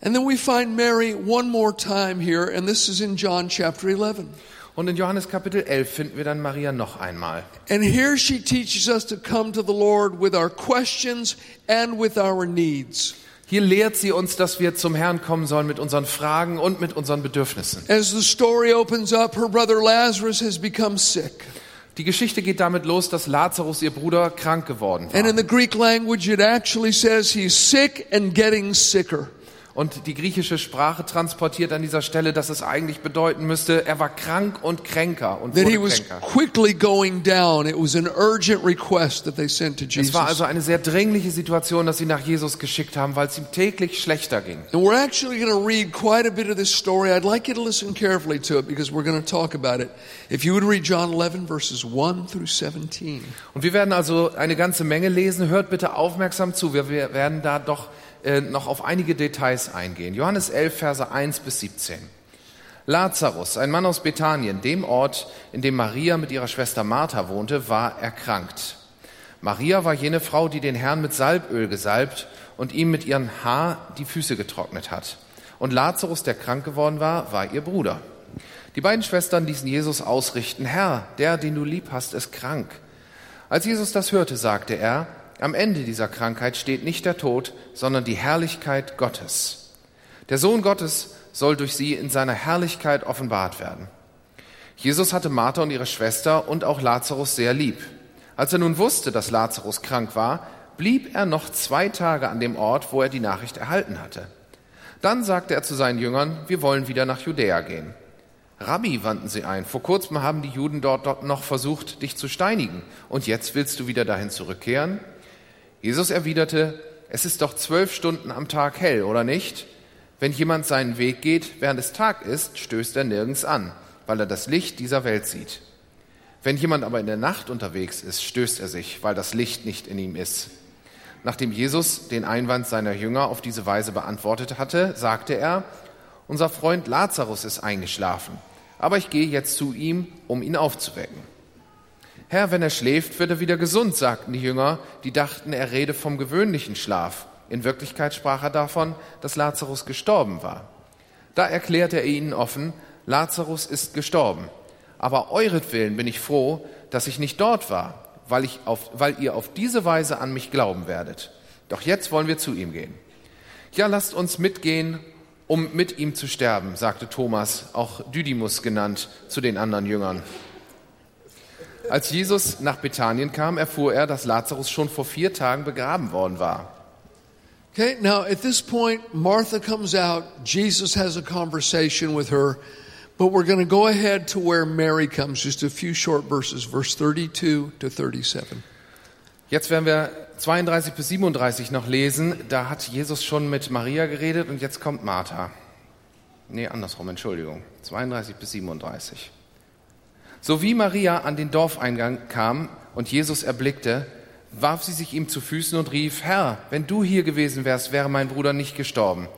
And then we find Mary one more time here, and this is in John chapter 11. Und in Johannes Kapitel 11 finden wir dann Maria noch einmal. And here she teaches us to come to the Lord with our questions and with our needs. Hier lehrt sie uns, dass wir zum Herrn kommen sollen mit unseren Fragen und mit unseren Bedürfnissen. As the story opens up, her brother Lazarus has become sick. Die Geschichte geht damit los, dass Lazarus, ihr Bruder, krank geworden And in war. the Greek language, it actually says he's sick and getting sicker. Und die griechische Sprache transportiert an dieser Stelle, dass es eigentlich bedeuten müsste, er war krank und kränker und wurde was kränker. quickly going down. It was an urgent request that they sent to Es war also eine sehr dringliche Situation, dass sie nach Jesus geschickt haben, weil es ihm täglich schlechter ging. And we're actually going to read quite a bit of this story. I'd like you to listen carefully to it because we're going to talk about it. If you would read John 11, verses 1 through 17. Und wir werden also eine ganze Menge lesen. Hört bitte aufmerksam zu. Wir werden da doch äh, noch auf einige Details eingehen. Johannes 11, Verse 1 bis 17. Lazarus, ein Mann aus Bethanien, dem Ort, in dem Maria mit ihrer Schwester Martha wohnte, war erkrankt. Maria war jene Frau, die den Herrn mit Salböl gesalbt und ihm mit ihrem Haar die Füße getrocknet hat. Und Lazarus, der krank geworden war, war ihr Bruder. Die beiden Schwestern ließen Jesus ausrichten, Herr, der, den du lieb hast, ist krank. Als Jesus das hörte, sagte er, am Ende dieser Krankheit steht nicht der Tod, sondern die Herrlichkeit Gottes. Der Sohn Gottes soll durch sie in seiner Herrlichkeit offenbart werden. Jesus hatte Martha und ihre Schwester und auch Lazarus sehr lieb. Als er nun wusste, dass Lazarus krank war, blieb er noch zwei Tage an dem Ort, wo er die Nachricht erhalten hatte. Dann sagte er zu seinen Jüngern, wir wollen wieder nach Judäa gehen. Rabbi, wandten sie ein, vor kurzem haben die Juden dort, dort noch versucht, dich zu steinigen, und jetzt willst du wieder dahin zurückkehren? Jesus erwiderte, es ist doch zwölf Stunden am Tag hell, oder nicht? Wenn jemand seinen Weg geht, während es Tag ist, stößt er nirgends an, weil er das Licht dieser Welt sieht. Wenn jemand aber in der Nacht unterwegs ist, stößt er sich, weil das Licht nicht in ihm ist. Nachdem Jesus den Einwand seiner Jünger auf diese Weise beantwortet hatte, sagte er, unser Freund Lazarus ist eingeschlafen, aber ich gehe jetzt zu ihm, um ihn aufzuwecken. Herr, wenn er schläft, wird er wieder gesund, sagten die Jünger, die dachten, er rede vom gewöhnlichen Schlaf. In Wirklichkeit sprach er davon, dass Lazarus gestorben war. Da erklärte er ihnen offen, Lazarus ist gestorben. Aber euretwillen bin ich froh, dass ich nicht dort war, weil, ich auf, weil ihr auf diese Weise an mich glauben werdet. Doch jetzt wollen wir zu ihm gehen. Ja, lasst uns mitgehen, um mit ihm zu sterben, sagte Thomas, auch Didymus genannt, zu den anderen Jüngern. Als Jesus nach Bethanien kam, erfuhr er, dass Lazarus schon vor vier Tagen begraben worden war. Okay, now at this point, Martha comes out. Jesus has a conversation with her, but we're going to go ahead to where Mary comes, just a few short verses, verse 32 to 37. Jetzt werden wir 32 bis 37 noch lesen. Da hat Jesus schon mit Maria geredet und jetzt kommt Martha. Nee, andersrum, Entschuldigung. 32 bis 37. So wie Maria an den Dorfeingang kam und Jesus erblickte, warf sie sich ihm zu Füßen und rief, Herr, wenn du hier gewesen wärst, wäre mein Bruder nicht gestorben.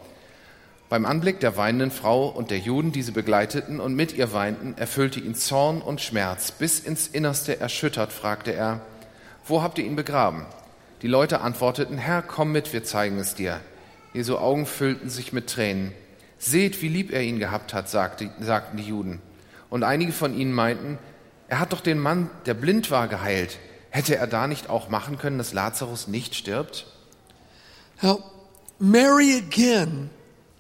Beim Anblick der weinenden Frau und der Juden, die sie begleiteten und mit ihr weinten, erfüllte ihn Zorn und Schmerz. Bis ins Innerste erschüttert, fragte er, wo habt ihr ihn begraben? Die Leute antworteten, Herr, komm mit, wir zeigen es dir. Jesu Augen füllten sich mit Tränen. Seht, wie lieb er ihn gehabt hat, sagte, sagten die Juden. Und einige von ihnen meinten, er hat doch den Mann, der blind war, geheilt. Hätte er da nicht auch machen können, dass Lazarus nicht stirbt? Now, Mary again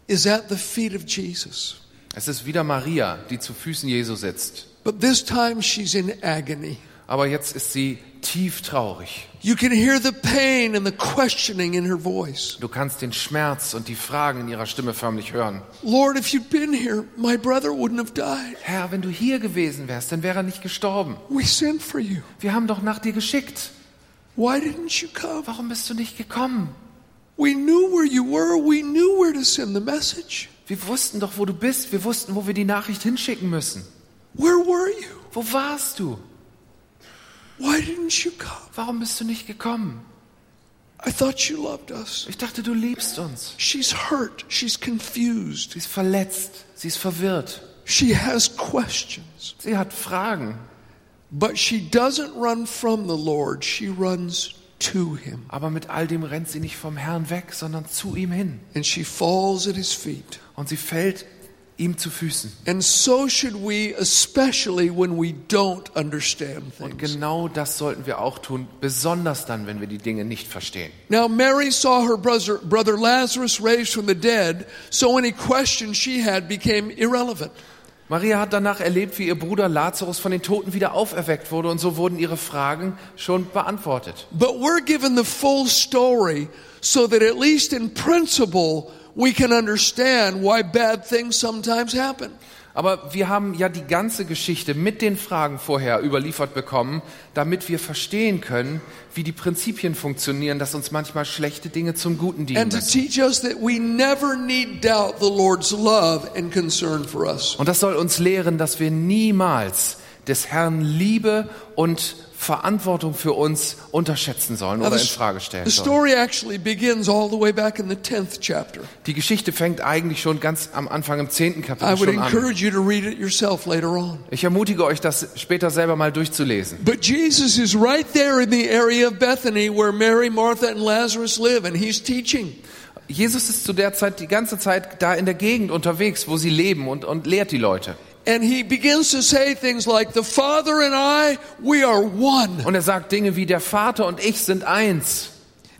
is at the feet of Jesus, Es ist wieder Maria, die zu Füßen Jesu sitzt. but this time she's in agony. Aber jetzt ist sie tief traurig. You can hear the pain and the questioning in her voice. Du kannst den Schmerz und die Fragen in ihrer Stimme förmlich hören. Lord, if you'd been here, my brother wouldn't have died. Herr, wenn du hier gewesen wärst, dann wäre er nicht gestorben. We sent for you. Wir haben doch nach dir geschickt. Why didn't you come? Warum bist du nicht gekommen? We knew where you were. We knew where to send the message. Wir wussten doch, wo du bist. Wir wussten, wo wir die Nachricht hinschicken müssen. Where were you? Wo warst du? Why didn't you come? Warum bist du nicht gekommen? I thought you loved us. Ich dachte, du liebst uns. She's hurt. She's confused. Sie ist verletzt. Sie ist verwirrt. She has questions. Sie hat Fragen. But she doesn't run from the Lord, she runs to him. Aber mit all dem rennt sie nicht vom Herrn weg, sondern zu ihm hin. And she falls at his feet. Und sie fällt ihm zu Füßen. And so should we, especially when we don't understand Und things. genau das sollten wir auch tun, besonders dann, wenn wir die Dinge nicht verstehen. Now, Mary saw her brother, brother Lazarus raised from the dead, so any question she had became irrelevant. Maria hat danach erlebt, wie ihr Bruder Lazarus von den Toten wieder auferweckt wurde und so wurden ihre Fragen schon beantwortet. But we're given the full story so that at least in principle we can understand why bad things sometimes happen. Aber wir haben ja die ganze Geschichte mit den Fragen vorher überliefert bekommen, damit wir verstehen können, wie die Prinzipien funktionieren, dass uns manchmal schlechte Dinge zum Guten dienen And to müssen. teach us that we never need doubt the Lord's love and concern for us. Und das soll uns lehren, dass wir niemals des Herrn Liebe und Verantwortung für uns unterschätzen sollen Now, oder in Frage stellen sollen. story actually begins all the way back in the 10th chapter. Die Geschichte fängt eigentlich schon ganz am Anfang im zehnten I Kapitel schon an. encourage you to read it yourself later on. Ich ermutige euch, das später selber mal durchzulesen. But Jesus is right there in the area of Bethany where Mary, Martha, and Lazarus live, and he's teaching. Jesus ist zu der Zeit die ganze Zeit da in der Gegend unterwegs, wo sie leben und, und lehrt die Leute. And he begins to say things like, The Father and I, we are one. Und er sagt Dinge wie, der Vater und ich sind eins.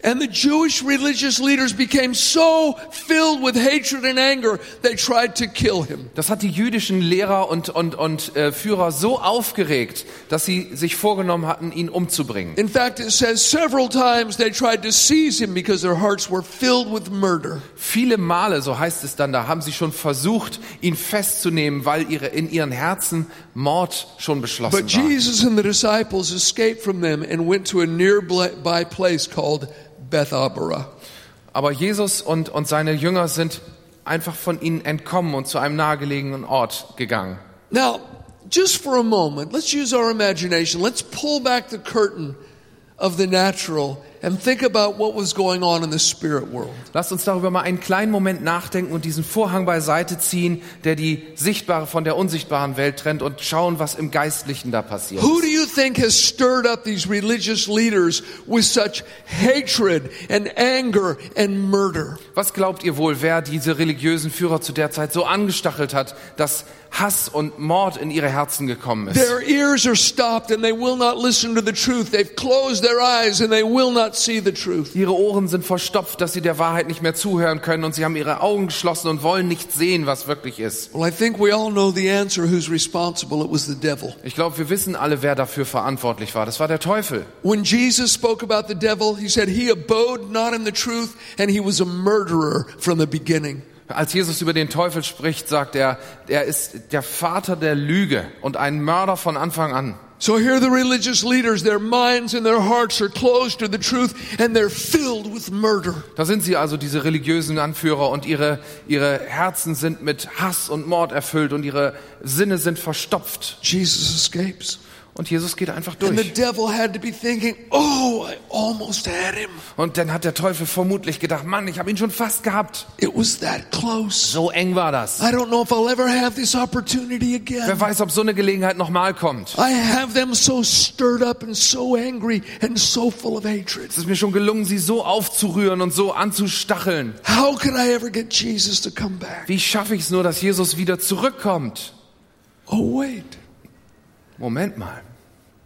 And the Jewish religious leaders became so filled with hatred and anger, they tried to kill him. Das hat die jüdischen Lehrer und, und, und äh, Führer so aufgeregt, dass sie sich vorgenommen hatten, ihn umzubringen. In fact, it says several times they tried to seize him because their hearts were filled with murder. Viele Male, so heißt es dann da, haben sie schon versucht, ihn festzunehmen, weil ihre, in ihren Herzen Mord schon beschlossen But war. Jesus and the disciples escaped from them and went to a nearby place called Bethabara. Aber Jesus und, und seine Jünger sind einfach von ihnen entkommen und zu einem nahegelegenen Ort gegangen. Now, just for a moment, let's use our imagination. Let's pull back the curtain of the natural and think about what was going on in the spirit world. Lasst uns darüber mal einen kleinen Moment nachdenken und diesen Vorhang beiseite ziehen, der die sichtbare von der unsichtbaren Welt trennt und schauen, was im Geistlichen da passiert. Who do you think has stirred up these religious leaders with such hatred and anger and murder? Was glaubt ihr wohl, wer diese religiösen Führer zu der Zeit so angestachelt hat, dass Hass und Mord in ihre Herzen gekommen ist? Their ears are stopped and they will not listen to the truth. They've closed their eyes and they will not Ihre Ohren sind verstopft, dass sie der Wahrheit nicht mehr zuhören können und sie haben ihre Augen geschlossen und wollen nicht sehen, was wirklich ist. Well, I think we all know the answer who's responsible. It was the devil. Ich glaube, wir wissen alle, wer dafür verantwortlich war. Das war der Teufel. When Jesus spoke about the devil, he said he abode not in the truth and he was a murderer from the beginning. Als Jesus über den Teufel spricht, sagt er, er ist der Vater der Lüge und ein Mörder von Anfang an. So here the religious leaders, their minds and their hearts are closed to the truth and they're filled with murder. Da sind sie also, diese religiösen Anführer, und ihre, ihre Herzen sind mit Hass und Mord erfüllt und ihre Sinne sind verstopft. Jesus escapes. Und Jesus geht einfach And the durch. devil had to be thinking, oh, I almost had him. Und dann hat der Teufel vermutlich gedacht, Mann, ich habe ihn schon fast gehabt. It was that close. So eng war das. I don't know if I'll ever have this opportunity Wer again. weiß, ob so eine Gelegenheit nochmal kommt. So so so. Es ist mir schon gelungen, sie so aufzurühren und so anzustacheln. How could I ever get Jesus to come back? Wie schaffe ich es nur, dass Jesus wieder zurückkommt? Oh, wait. Moment mal.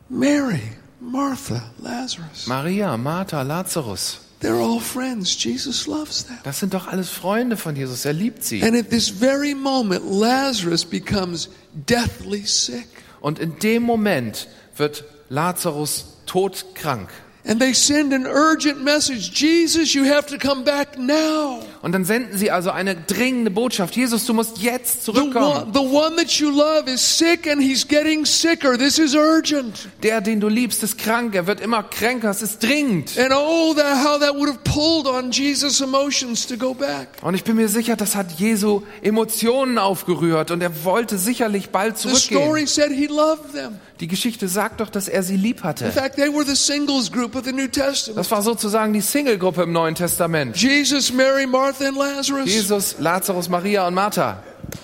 Mary, Martha, Lazarus. Maria, Martha, Lazarus. They're all friends. Jesus loves them. Das sind doch alles Freunde von Jesus. Er liebt sie. And at this very moment, Lazarus becomes deathly sick. Und in dem Moment wird Lazarus todkrank. And they send an urgent message Jesus, you have to come back now. Und dann senden sie also eine dringende Botschaft. Jesus, du musst jetzt The zurückkommen. one, the one that you love is sick and he's getting sicker. This is urgent. Der, den du liebst, ist krank. Er wird immer kränker. Es ist dringend. And oh, that, how that would have pulled on Jesus' emotions to go back. Und ich bin mir sicher, das hat Jesu Emotionen aufgerührt. Und er wollte sicherlich bald The zurückgehen. story said he loved them. Die Geschichte sagt doch, dass er sie lieb In hatte. fact, they were the singles group of the New Testament. Das war sozusagen die Single-Gruppe im Neuen Testament. Jesus, Mary, Martha, and Lazarus. Jesus, Lazarus, Maria und Martha.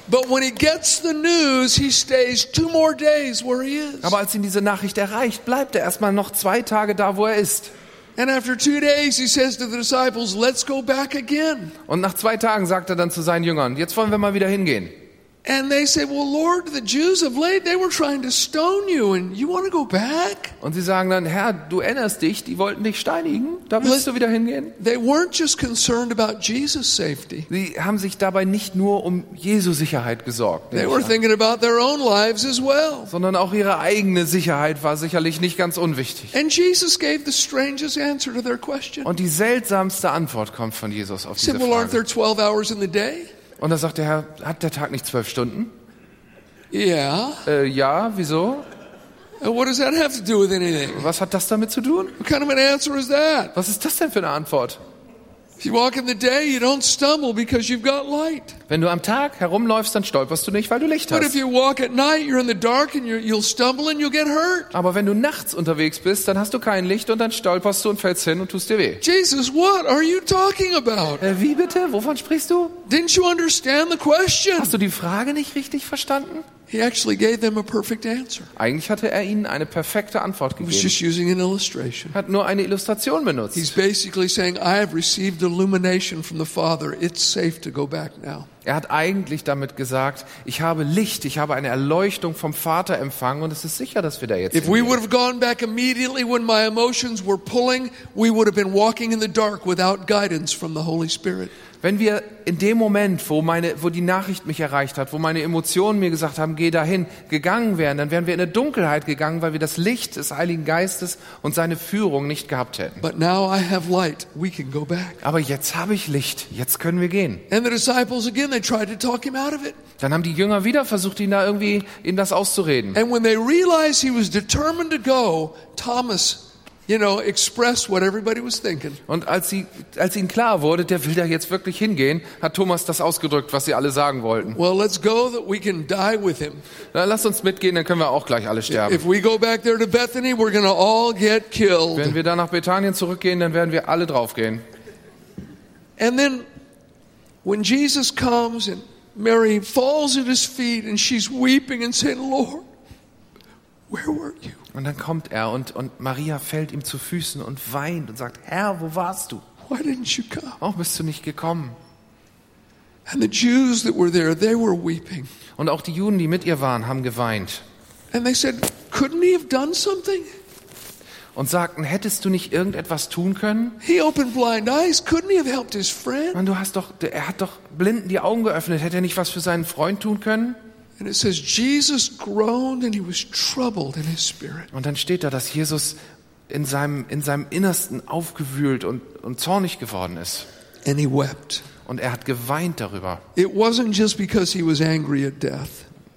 But when he gets the news, he stays two more days where he is. Aber als ihn diese Nachricht erreicht, bleibt er erstmal noch zwei Tage da, wo er ist. And after two days, he says to the disciples, Let's go back again. Und nach zwei Tagen sagt er dann zu seinen Jüngern, jetzt wollen wir mal wieder hingehen. And they say, Well, Lord, the Jews of late, they were trying to stone you, and you want to go back? Und sie sagen dann, Herr, du erinnerst dich, die wollten dich steinigen, da willst du wieder hingehen? They weren't just concerned about Jesus' safety, Sie haben sich dabei nicht nur um Jesu Sicherheit gesorgt, they were thinking about their own lives as well. sondern auch ihre eigene Sicherheit war sicherlich nicht ganz unwichtig. And Jesus gave the strangest answer to their question. Und die seltsamste Antwort kommt von Jesus auf diese said, Well, aren't Frage. there 12 hours in the day? Und da sagt der Herr, hat der Tag nicht zwölf Stunden? Yeah. Äh, ja, wieso? What does that have to do with anything? Was hat das damit zu tun? What kind of an answer is that? Was ist das denn für eine Antwort? Wenn du am Tag herumläufst, dann stolperst du nicht, weil du Licht But if hast. you walk at night, you're in the dark and you're, you'll stumble and you'll get hurt. Aber wenn du nachts unterwegs bist, dann hast du kein Licht und dann stolperst du und fällst hin und tust dir weh. Jesus, what are you talking about? Äh, wie bitte? Wovon sprichst du? Didn't you understand the question? Hast du die Frage nicht richtig verstanden? He actually gave them a perfect answer. Eigentlich hatte er ihnen eine perfekte Antwort He was gegeben. just using an illustration. Hat nur eine Illustration He's benutzt. basically saying, I have received illumination from the Father. It's safe to go back now. Er hat eigentlich damit gesagt, ich habe Licht, ich habe eine Erleuchtung vom Vater empfangen und es ist sicher, dass wir da jetzt If we would have gone back immediately when my emotions were pulling, we would have been walking in the dark without guidance from the Holy Spirit. Wenn wir in dem Moment, wo meine, wo die Nachricht mich erreicht hat, wo meine Emotionen mir gesagt haben, geh dahin, gegangen wären, dann wären wir in eine Dunkelheit gegangen, weil wir das Licht des Heiligen Geistes und seine Führung nicht gehabt hätten. But now I have light. We can go back. Aber jetzt habe ich Licht, jetzt können wir gehen. And the disciples again, they tried to talk him out of it. Dann haben die Jünger wieder versucht, ihn da irgendwie, ihm das auszureden. And when they realized he was determined to go, Thomas, you know, expressed what everybody was thinking. Und als, sie, als ihnen klar wurde, der will da jetzt wirklich hingehen, hat Thomas das ausgedrückt, was sie alle sagen wollten. Well, let's go that we can die with him. Na, lasst uns mitgehen, dann können wir auch gleich alle sterben. If we go back there to Bethany, we're to all get killed. Wenn wir da nach Bethanien zurückgehen, dann werden wir alle draufgehen. And then when Jesus comes and Mary falls at his feet and she's weeping and saying, Lord, where were you? Und dann kommt er und, und Maria fällt ihm zu Füßen und weint und sagt, Herr, wo warst du? Why didn't you come? Warum bist du nicht gekommen? And the Jews that were there, they were weeping. Und auch die Juden, die mit ihr waren, haben geweint. And they said, couldn't he have done something? und sagten, hättest du nicht irgendetwas tun können? He opened blind eyes. Couldn't he have helped his friend? Mann, du hast doch, er hat doch Blinden die Augen geöffnet. Hätte er nicht was für seinen Freund tun können? And it says, Jesus groaned and he was troubled in his spirit. Und dann steht da, dass Jesus in seinem, in seinem Innersten aufgewühlt und, und zornig geworden ist. And he wept. Und er hat geweint darüber. It wasn't just because he was angry at death,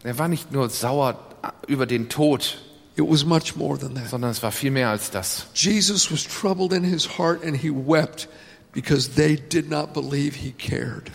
Er war nicht nur sauer über den Tod, it was much more than that. sondern es war viel mehr als das. Jesus was troubled in his heart and he wept because they did not believe he cared.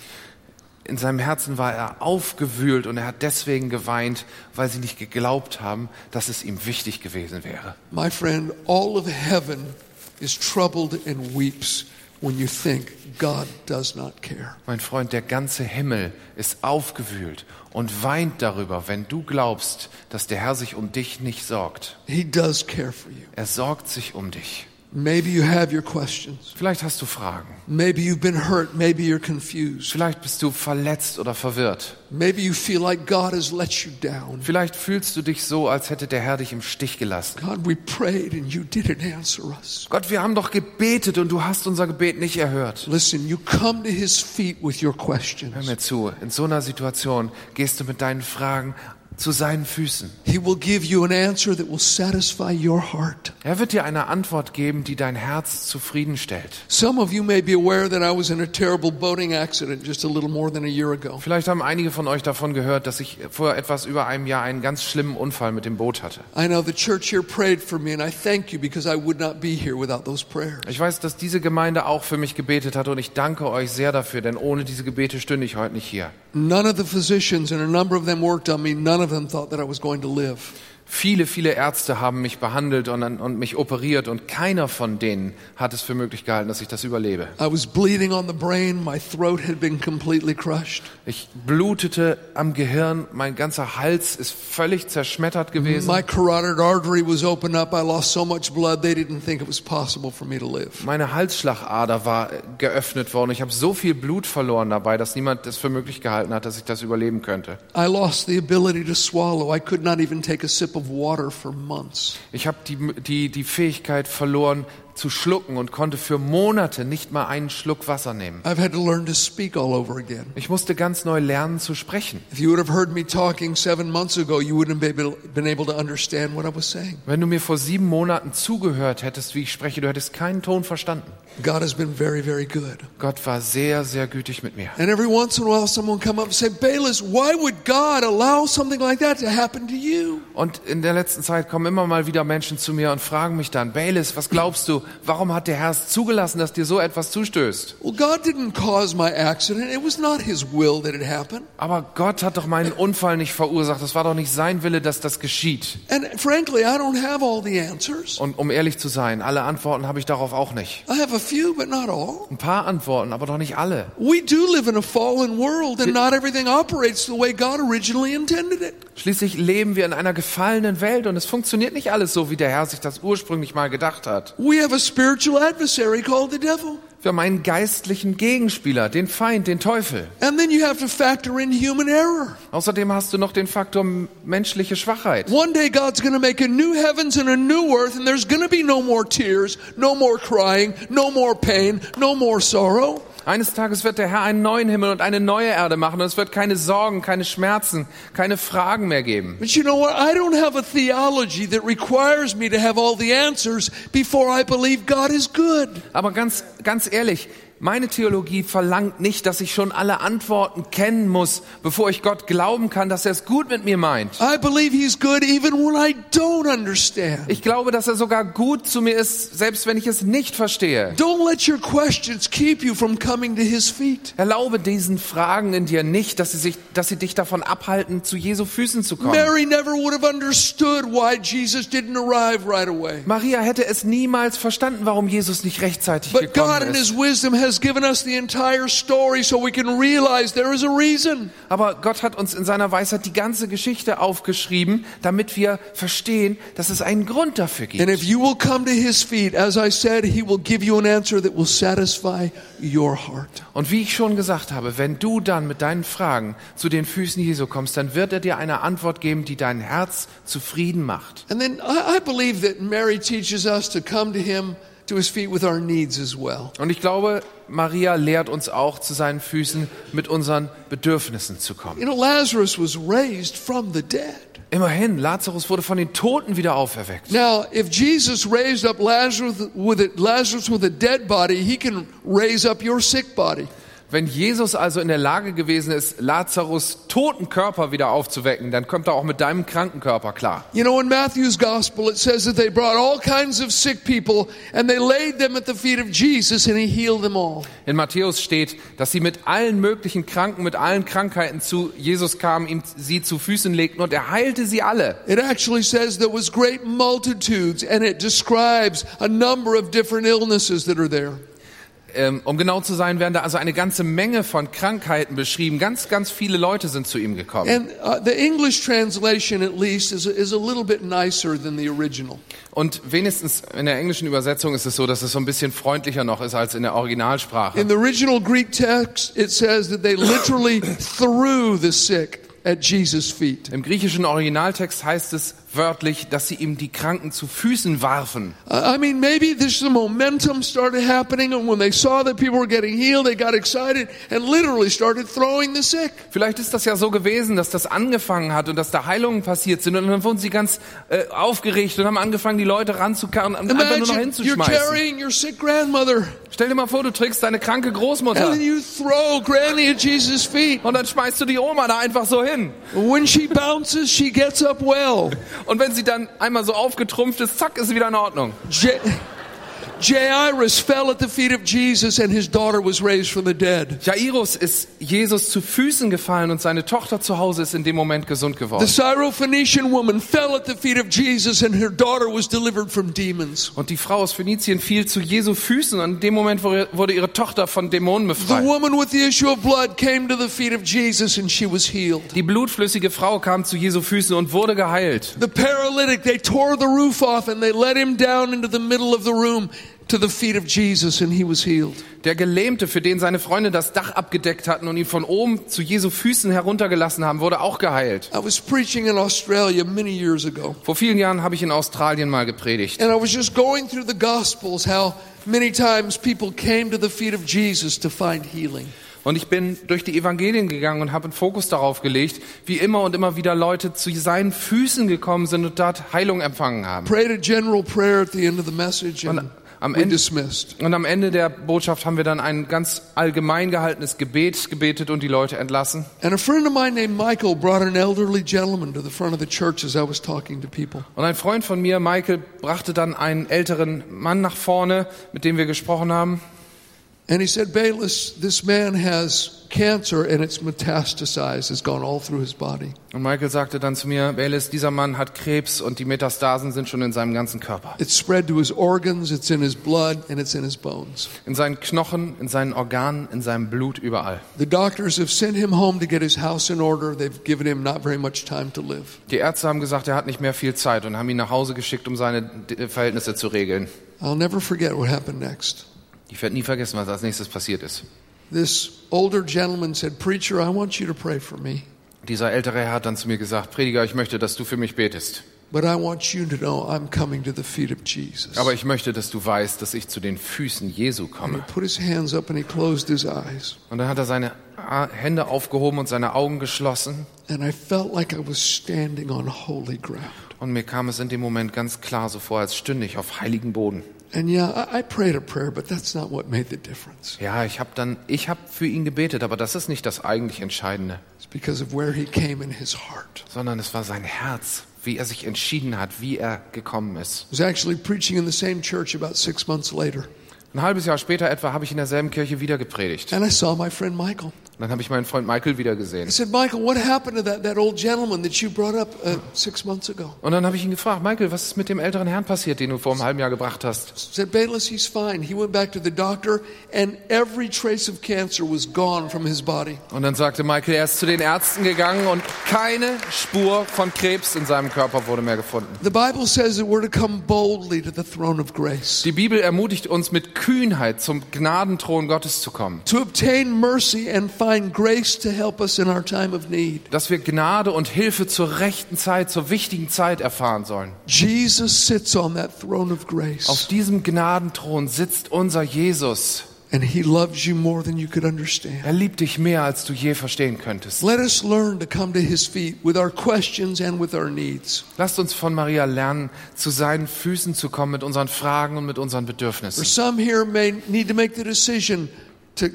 In seinem Herzen war er aufgewühlt und er hat deswegen geweint, weil sie nicht geglaubt haben, dass es ihm wichtig gewesen wäre. My friend, all of heaven is troubled and weeps when you think God does not care. Mein Freund, der ganze Himmel ist aufgewühlt und weint darüber, wenn du glaubst, dass der Herr sich um dich nicht sorgt. He does care for you. Er sorgt sich um dich. Maybe you have your questions. Vielleicht hast du Fragen. Maybe you've been hurt. Maybe you're confused. Vielleicht bist du verletzt oder verwirrt. Maybe you feel like God has let you down. Vielleicht fühlst du dich so, als hätte der Herr dich im Stich gelassen. God, we prayed and you didn't answer us. Gott, wir haben doch gebetet und du hast unser Gebet nicht erhört. Listen, you come to his feet with your Hör questions. mir zu, in so einer Situation gehst du mit deinen Fragen zu seinen Füßen. He will give you an answer that will satisfy your heart. Er wird dir eine Antwort geben, die dein Herz zufriedenstellt. Some of you may be aware that I was in a terrible boating accident just a little more than a year ago. Vielleicht haben einige von euch davon gehört, dass ich vor etwas über einem Jahr einen ganz schlimmen Unfall mit dem Boot hatte. I know the church here prayed for me, and I thank you because I would not be here without those prayers. Ich weiß, dass diese Gemeinde auch für mich gebetet hat und ich danke euch sehr dafür, denn ohne diese Gebete stünde ich heute nicht hier. None of the physicians, and a number of them worked on me, none of them thought that I was going to live. Viele, viele Ärzte haben mich behandelt und, und mich operiert und keiner von denen hat es für möglich gehalten, dass ich das überlebe. I was bleeding on the brain, my throat had been completely crushed. Ich blutete am Gehirn, mein ganzer Hals ist völlig zerschmettert gewesen. My carotid artery was opened up. I lost so much blood, they didn't think it was possible for me to live. Meine Halsschlagader war geöffnet worden. Ich habe so viel Blut verloren dabei, dass niemand es für möglich gehalten hat, dass ich das überleben könnte. I lost the ability to swallow. I could not even take a sip of water for months. Ich habe die, die, die Fähigkeit verloren zu schlucken und konnte für Monate nicht mal einen Schluck Wasser nehmen. I've had to learn to speak all over again. Ich musste ganz neu lernen zu sprechen. If you would have heard me talking seven months ago, you wouldn't have been able- been able to understand what I was saying. Wenn du mir vor sieben Monaten zugehört hättest, wie ich spreche, du hättest keinen Ton verstanden. God has been very, very good. Gott war sehr, sehr gütig mit mir. And every once in a while, someone come up and say, Bayless, why would God allow something like that to happen to you? Und in der letzten Zeit kommen immer mal wieder Menschen zu mir und fragen mich dann, Baylis, was glaubst du, warum hat der Herr es zugelassen, dass dir so etwas zustößt? Well, God didn't cause my accident. It was not His will that it happened. Aber Gott hat doch meinen Unfall nicht verursacht. Es war doch nicht sein Wille, dass das geschieht. And frankly, I don't have all the answers. Und um ehrlich zu sein, alle Antworten habe ich darauf auch nicht. I have a few, but not all. Ein paar Antworten, aber doch nicht alle. We do live in a fallen world, and not everything operates the way God originally intended it. Schließlich leben wir in einer gefallenen Welt und es funktioniert nicht alles so, wie der Herr sich das ursprünglich mal gedacht hat. We have a spiritual adversary called the devil. Wir haben einen geistlichen Gegenspieler, den Feind, den Teufel. Außerdem hast du noch den Faktor menschliche Schwachheit. One day God's going to make a new heavens and a new earth, and there's going to be no more tears, no more crying, no more pain, no more sorrow. Eines Tages wird der Herr einen neuen Himmel und eine neue Erde machen und es wird keine Sorgen, keine Schmerzen, keine Fragen mehr geben. But you know what? I don't have a theology that requires me to have all the answers before I believe God is good. Aber ganz, ganz ehrlich, meine Theologie verlangt nicht, dass ich schon alle Antworten kennen muss, bevor ich Gott glauben kann, dass er es gut mit mir meint. I believe He's good even when I don't understand. Ich glaube, dass er sogar gut zu mir ist, selbst wenn ich es nicht verstehe. Don't let your questions keep you from coming to His feet. Erlaube diesen Fragen in dir nicht, dass sie, sich, dass sie dich davon abhalten, zu Jesu Füßen zu kommen. Mary never would have understood why Jesus didn't arrive right away. Maria hätte es niemals verstanden, warum Jesus nicht rechtzeitig But gekommen ist. Has given us the entire story so we can realize there is a reason. Aber Gott hat uns in seiner Weisheit die ganze Geschichte aufgeschrieben, damit wir verstehen, dass es einen Grund dafür And if gibt. you will come to his feet, as I said, he will give you an answer that will satisfy your heart. Und wie ich schon gesagt habe, wenn du dann mit deinen Fragen zu den Füßen Jesu kommst, dann wird er dir eine Antwort geben, die dein Herz zufrieden macht. And then I, I believe that Mary teaches us to come to him, Und ich glaube, Maria lehrt uns auch zu seinen Füßen mit unseren Bedürfnissen zu kommen. Immerhin, Lazarus wurde von den Toten wieder auferweckt. Now, if Jesus raised up Lazarus with a, Lazarus with a dead body, he can raise up your sick body. Wenn Jesus also in der Lage gewesen ist, Lazarus toten Körper wieder aufzuwecken, dann kommt er auch mit deinem kranken Körper klar. You know, in Matthew's gospel, it says that they brought all kinds of sick people and they laid them at the feet of Jesus and he healed them all. In Matthäus steht, dass sie mit allen möglichen Kranken, mit allen Krankheiten zu Jesus kamen, ihm sie zu Füßen legten und er heilte sie alle. It actually says there was great multitudes and it describes a number of different illnesses that are there. Ähm, um genau zu sein, werden da also eine ganze Menge von Krankheiten beschrieben. Ganz, ganz viele Leute sind zu ihm gekommen. And uh, the English translation, at least, is a, is a little bit nicer than the original. Und wenigstens in der englischen Übersetzung ist es so, dass es so ein bisschen freundlicher noch ist als in der Originalsprache. In the original Greek text, it says that they literally (coughs) threw the sick at Jesus' feet. Im griechischen Originaltext heißt es wörtlich, dass sie ihm die Kranken zu Füßen warfen. I mean, maybe this the momentum started happening, and when they saw that people were getting healed, they got excited and literally started throwing the sick. Vielleicht ist das ja so gewesen, dass das angefangen hat und dass da Heilungen passiert sind und dann wurden sie ganz äh, aufgeregt und haben angefangen, die Leute ranzukarren und einfach nur noch you're hinzuschmeißen. carrying your sick grandmother, Stell dir mal vor, du trägst deine kranke and Großmutter then you throw Granny at Jesus' feet. und dann schmeißt du die Oma da einfach so hin. When she bounces, she gets up well. (laughs) Und wenn sie dann einmal so aufgetrumpft ist, zack, ist sie wieder in Ordnung. Jairus fell at the feet of Jesus, and his daughter was raised from the dead. Jairus ist Jesus zu Füßen gefallen und seine Tochter zu Hause ist in dem Moment gesund The geworden. Syrophoenician woman fell at the feet of Jesus, and her daughter was delivered from demons. Und die Frau aus Phönizien fiel zu Jesu Füßen und in dem Moment wurde ihre Tochter von Dämonen The befreit. woman with the issue of blood came to the feet of Jesus, and she was healed. Die blutflüssige Frau kam zu Jesu Füßen und wurde geheilt. The paralytic, they tore the roof off and they let him down into the middle of the room to the feet of Jesus, and he was healed. Der Gelähmte, für den seine Freunde das Dach abgedeckt hatten und ihn von oben zu Jesu Füßen heruntergelassen haben, wurde auch geheilt. I was preaching in Australia many years ago, Vor vielen Jahren habe ich in Australien mal gepredigt. and I was just going through the Gospels how many times people came to the feet of Jesus to find healing. Und ich bin durch die Evangelien gegangen und habe einen Fokus darauf gelegt, wie immer und immer wieder Leute zu seinen Füßen gekommen sind und dort Heilung empfangen haben. Prayed a general prayer at the end of the message, and Und am Ende-. Und am Ende der Botschaft haben wir dann ein ganz allgemein gehaltenes Gebet gebetet und die Leute entlassen. Und ein Freund von mir, Michael, brachte dann einen älteren Mann nach vorne, mit dem wir gesprochen haben. And he said, Bayless, this man has cancer and it's metastasized, it's gone all through his body. Und Michael sagte dann zu mir, Bayless, dieser Mann hat Krebs und die Metastasen sind schon in seinem ganzen Körper. It's spread to his organs, it's in his blood, and it's in his bones. In seinen Knochen, in seinen Organen, in seinem Blut, überall. The doctors have sent him home to get his house in order. They've given him not very much time to live. Die Ärzte haben gesagt, er hat nicht mehr viel Zeit und haben ihn nach Hause geschickt, um seine Verhältnisse zu regeln. I'll never forget what happened next. Ich werde nie vergessen, was als nächstes passiert ist. This older gentleman said, Preacher, I want you to pray for me, Dieser ältere Herr hat dann zu mir gesagt, Prediger, ich möchte, dass du für mich betest. but I want you to know I'm coming to the feet of Jesus. Aber ich möchte, dass du weißt, dass ich zu den Füßen Jesu komme. put his hands up and he closed his eyes. Und dann hat er seine Hände aufgehoben und seine Augen geschlossen. And I felt like I was standing on holy ground. Und mir kam es in dem Moment ganz klar so vor, als stünde ich auf heiligen Boden. And yeah, I, I prayed a prayer, but that's not what made the difference. Ja, ich habe dann, ich habe für ihn gebetet, aber das ist nicht das eigentlich Entscheidende, It's because of where he came in his heart. sondern es war sein Herz, wie er sich entschieden hat, wie er gekommen ist. Was actually preaching in the same church about six months later. Ein halbes Jahr später etwa habe ich in derselben Kirche wieder gepredigt. And I saw my friend Michael. Dann habe ich meinen Freund Michael wieder gesehen. Said, Michael, what happened to that, that old gentleman that you brought up uh, six months ago? Und dann habe ich ihn gefragt, Michael, was ist mit dem älteren Herrn passiert, den du vor einem halben Jahr gebracht hast? He said, Bayless, he's fine. He went back to the doctor, and every trace of cancer was gone from his body. Und dann sagte Michael, er ist zu den Ärzten gegangen und keine Spur von Krebs in seinem Körper wurde mehr gefunden. The Bible says that we're to come boldly to the throne of grace, Die Bibel ermutigt uns mit Kühnheit zum Gnadenthron Gottes zu kommen, to obtain mercy and find grace to help us in our time of need. dass wir Gnade und Hilfe zur rechten Zeit, zur wichtigen Zeit erfahren sollen. Jesus sits on that throne of Auf grace, diesem Gnadenthron sitzt unser Jesus. and he loves you more than you could understand. Er liebt dich mehr, als du je verstehen könntest. Let us learn to come to his feet with our questions and with our needs. Lasst uns von Maria lernen, zu seinen Füßen zu kommen mit unseren Fragen und mit unseren For Bedürfnissen. some here may need to make the decision to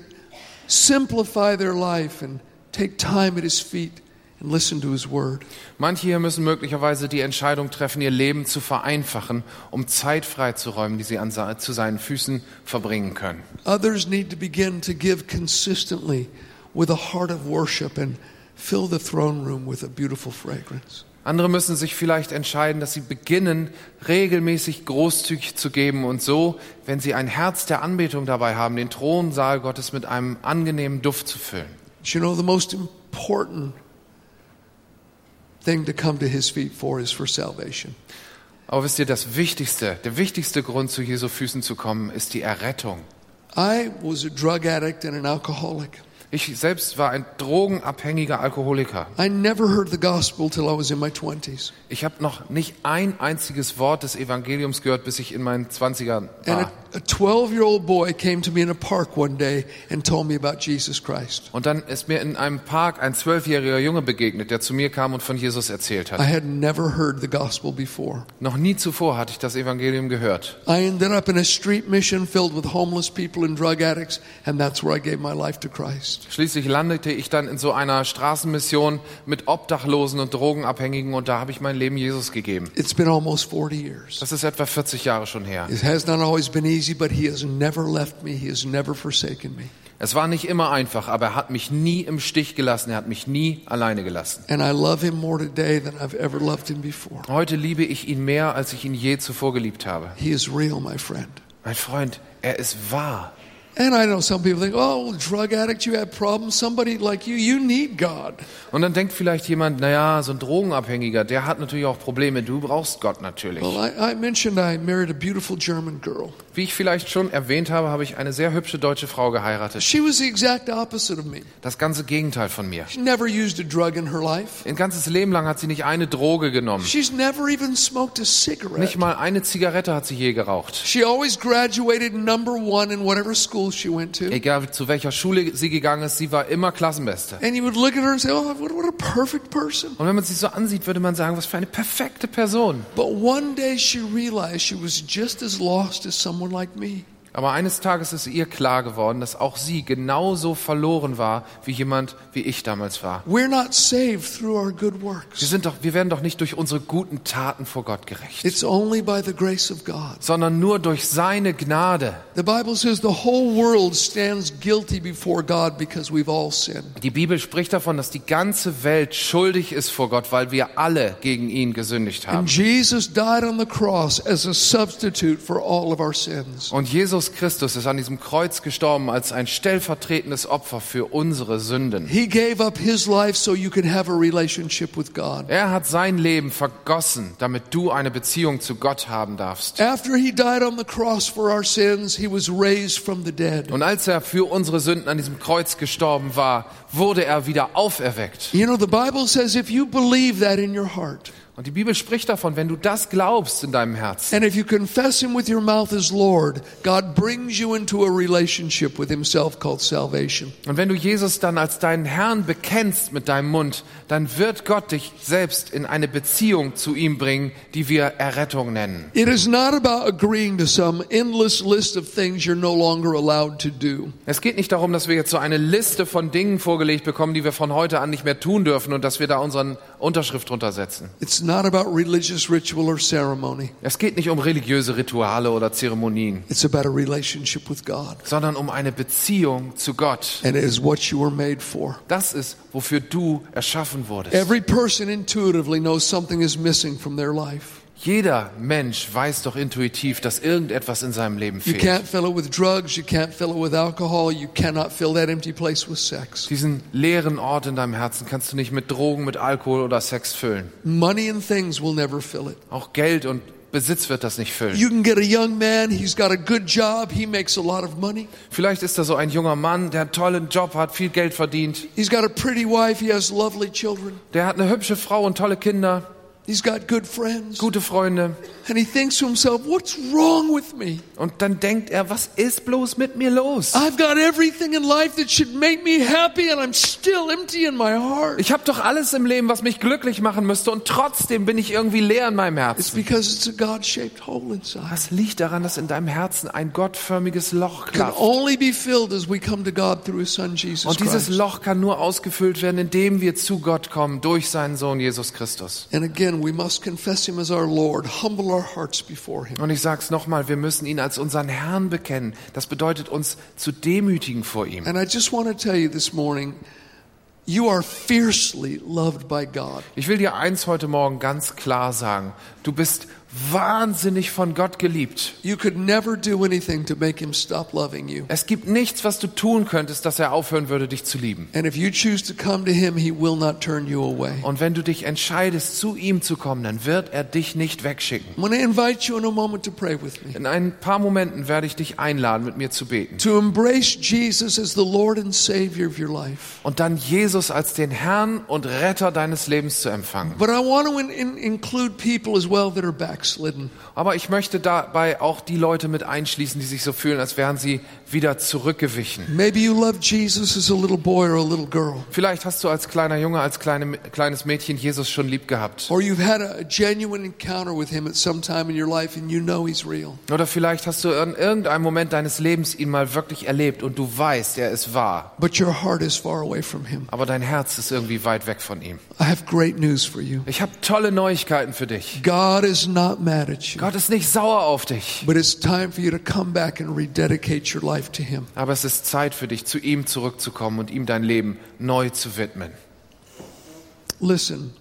simplify their life and take time at his feet and listen to his word. Manche hier müssen möglicherweise die Entscheidung treffen, ihr Leben zu vereinfachen, um Zeit freizuräumen, die sie an, zu seinen Füßen verbringen können. Others need to begin to give consistently with a heart of worship and fill the throne room with a beautiful fragrance. Andere müssen sich vielleicht entscheiden, dass sie beginnen, regelmäßig großzügig zu geben und so, wenn sie ein Herz der Anbetung dabei haben, den Thronsaal Gottes mit einem angenehmen Duft zu füllen. You know, the most important thing to come to his feet for is for salvation. Aber wisst ihr, das Wichtigste, der wichtigste Grund, zu Jesu Füßen zu kommen, ist die Errettung. I was a drug addict and an alcoholic. Ich selbst war ein drogenabhängiger Alkoholiker. I never heard the gospel till I was in my 20s. Ich habe noch nicht ein einziges Wort des Evangeliums gehört, bis ich in meinen Zwanzigern And war. A 12 year old boy came to me in a park one day and told me about Jesus Christ. Und dann ist mir in einem Park ein zwölfjähriger Junge begegnet, der zu mir kam und von Jesus erzählt I hat. had never heard the gospel before. Noch nie zuvor hatte ich das Evangelium gehört. I ended up in a street mission filled with homeless people and drug addicts, and that's where I gave my life to Christ. Schließlich landete ich dann in so einer Straßenmission mit Obdachlosen und Drogenabhängigen und da habe ich mein Leben Jesus gegeben. It's been almost 40 years. Das ist etwa 40 Jahre schon her. It has not always been easy, but He has never left me. He has never forsaken me. Es war nicht immer einfach, aber er hat mich nie im Stich gelassen, er hat mich nie alleine gelassen. And I love Him more today than I've ever loved Him before. Heute liebe ich ihn mehr, als ich ihn je zuvor geliebt habe. He is real, my friend. Mein Freund, er ist wahr. And I know some people think, oh, drug addict, you have problems. Somebody like you, you need God. Und dann denkt vielleicht jemand, naja, so ein Drogenabhängiger, der hat natürlich auch Probleme. Du brauchst Gott natürlich. Well, I, I mentioned I married a beautiful German girl. Wie ich vielleicht schon erwähnt habe, habe ich eine sehr hübsche deutsche Frau geheiratet. She was the exact opposite of me. Das ganze Gegenteil von mir. She never used a drug in her life. Ein ganzes Leben lang hat sie nicht eine Droge genommen. She's never even smoked a cigarette. Nicht mal eine Zigarette hat sie je geraucht. She always graduated number one in whatever school she went to. Egal zu welcher Schule sie gegangen ist, sie war immer Klassenbeste. And you would look at her and say, oh, what, what a perfect person. Und wenn man sie so ansieht, würde man sagen, was für eine perfekte Person. But one day she realized she was just as lost as someone like me. Aber eines Tages ist ihr klar geworden, dass auch sie genauso verloren war, wie jemand wie ich damals war. We're not saved through our good Wir, works. sind doch, wir werden doch nicht durch unsere guten Taten vor Gott gerecht, It's only by the grace of God. sondern nur durch seine Gnade. The Bible says the whole world stands guilty before God because we've all sinned. Die Bibel spricht davon, dass die ganze Welt schuldig ist vor Gott, weil wir alle gegen ihn gesündigt haben. And Jesus died on the cross as a substitute for all of our sins. Und Jesus Christus ist an diesem Kreuz gestorben als ein stellvertretendes Opfer für unsere Sünden. He gave up his life so you could have a relationship with God. Er hat sein Leben vergossen, damit du eine Beziehung zu Gott haben darfst. After he died on the cross for our sins, he was raised from the dead. Und als er für unsere Sünden an diesem Kreuz gestorben war, wurde er wieder auferweckt. You know, the Bible says if you believe that in your heart, Und die Bibel spricht davon, wenn du das glaubst in deinem Herzen and if you confess him with your mouth as Lord, God brings you into a relationship with himself called salvation. und wenn du Jesus dann als deinen Herrn bekennst mit deinem Mund, dann wird Gott dich selbst in eine Beziehung zu ihm bringen, die wir Errettung nennen. It is not about agreeing to some endless list of things you're no longer allowed to do. Es geht nicht darum, dass wir jetzt so eine Liste von Dingen vorgelegt bekommen, die wir von heute an nicht mehr tun dürfen und dass wir da unseren Unterschrift drunter setzen. It's not about religious ritual or ceremony. Es geht nicht um religiöse Rituale oder Zeremonien, It's about a relationship with God. sondern um eine Beziehung zu Gott. And it is what you were made for. Das ist, wofür du erschaffen wurdest. Every person intuitively knows something is missing from their life. Jeder Mensch weiß doch intuitiv, dass irgendetwas in seinem Leben You fehlt. can't fill it with drugs, you can't fill it with alcohol, you cannot fill that empty place with sex. Diesen leeren Ort in deinem Herzen kannst du nicht mit Drogen, mit Alkohol oder Sex füllen. Money and things will never fill it. Auch Geld und Besitz wird das nicht füllen. You can get a young man, he's got a good job, he makes a lot of money. Vielleicht ist da so ein junger Mann, der einen tollen Job hat, viel Geld verdient. He's got a pretty wife, he has lovely children, Der hat eine hübsche Frau und tolle Kinder, he's got good friends. gute Freunde. And he thinks to himself, what's wrong with me? Und dann denkt er, was ist bloß mit mir los? I've got everything in life that should make me happy, and I'm still empty in my heart. Ich habe doch alles im Leben, was mich glücklich machen müsste und trotzdem bin ich irgendwie leer in meinem It's Herzen. because it's a God shaped hole inside. Was liegt daran, dass in deinem Herzen ein gottförmiges Loch Can klafft? only be filled as we come to God through His Son Jesus Und dieses Christ. Loch kann nur ausgefüllt werden, indem wir zu Gott kommen, durch seinen Sohn Jesus Christus. And again, Und ich sag's nochmal, wir müssen ihn als unseren Herrn bekennen. Das bedeutet uns zu demütigen vor ihm. And I just want to tell you this morning, you are fiercely loved by God. Ich will dir eins heute Morgen ganz klar sagen. Du bist wahnsinnig von Gott geliebt. You could never do anything to make Him stop loving you. Es gibt nichts, was du tun könntest, dass er aufhören würde, dich zu lieben. And if you choose to come to Him, He will not turn you away. Und wenn du dich entscheidest, zu ihm zu kommen, dann wird er dich nicht wegschicken. In a moment to pray with me. In ein paar Momenten werde ich dich einladen, mit mir zu beten. To embrace Jesus as the Lord and Savior of your life. Und dann Jesus als den Herrn und Retter deines Lebens zu empfangen. But I want to in, in, include people as well that are backslidden. Aber ich möchte dabei auch die Leute mit einschließen, die sich so fühlen, als wären sie wieder zurückgewichen. Maybe you loved Jesus as a little boy or a little girl. Vielleicht hast du als kleiner Junge, als kleine, kleines Mädchen Jesus schon lieb gehabt. Or you've had a, a genuine encounter with him at some time in your life and you know he's real. Oder vielleicht hast du in irgendeinem Moment deines Lebens ihn mal wirklich erlebt und du weißt, er ist wahr. But your heart is far away from him. Aber dein Herz ist irgendwie weit weg von ihm. I have great news for you. Ich habe tolle Neuigkeiten für dich. God is not mad at you. Gott ist nicht sauer auf dich. But it's time for you to come back and rededicate your life to him. Aber es ist Zeit für dich, zu ihm zurückzukommen und ihm dein Leben neu zu widmen. Listen,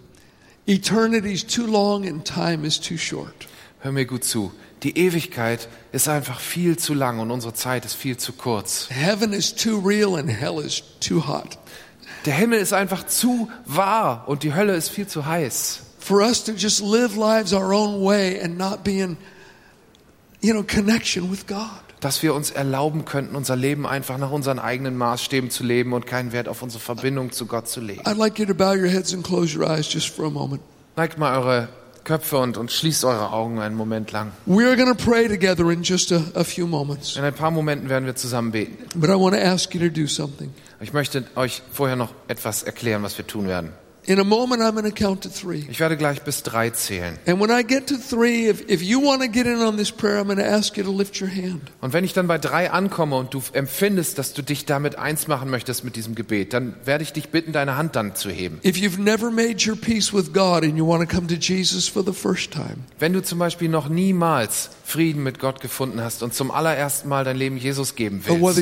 eternity is too long and time is too short. Hör mir gut zu. Die Ewigkeit ist einfach viel zu lang und unsere Zeit ist viel zu kurz. Heaven is too real and hell is too hot. Der Himmel ist einfach zu wahr und die Hölle ist viel zu heiß. For us to just live lives our own way and not be in, you know, connection with God. Dass wir uns erlauben könnten, unser Leben einfach nach unseren eigenen Maßstäben zu leben und keinen Wert auf unsere Verbindung zu Gott zu legen. I'd like you to bow your heads and close your eyes just for a moment. Neigt mal eure Köpfe und, und schließt eure Augen einen Moment lang. We're going to pray together in just a, a few moments. In ein paar Momenten werden wir zusammen beten. But I want to ask you to do something. Ich möchte euch vorher noch etwas erklären, was wir tun werden. In a moment, I'm going to count to three. Ich werde gleich bis drei zählen. And when I get to three, if, if you want to get in on this prayer, I'm going to ask you to lift your hand. Und wenn ich dann bei drei ankomme und du empfindest, dass du dich damit eins machen möchtest mit diesem Gebet, dann werde ich dich bitten, deine Hand dann zu heben. If you've never made your peace with God and you want to come to Jesus for the first time, Wenn du zum Beispiel noch niemals Frieden mit Gott gefunden hast und zum allerersten Mal dein Leben Jesus geben willst,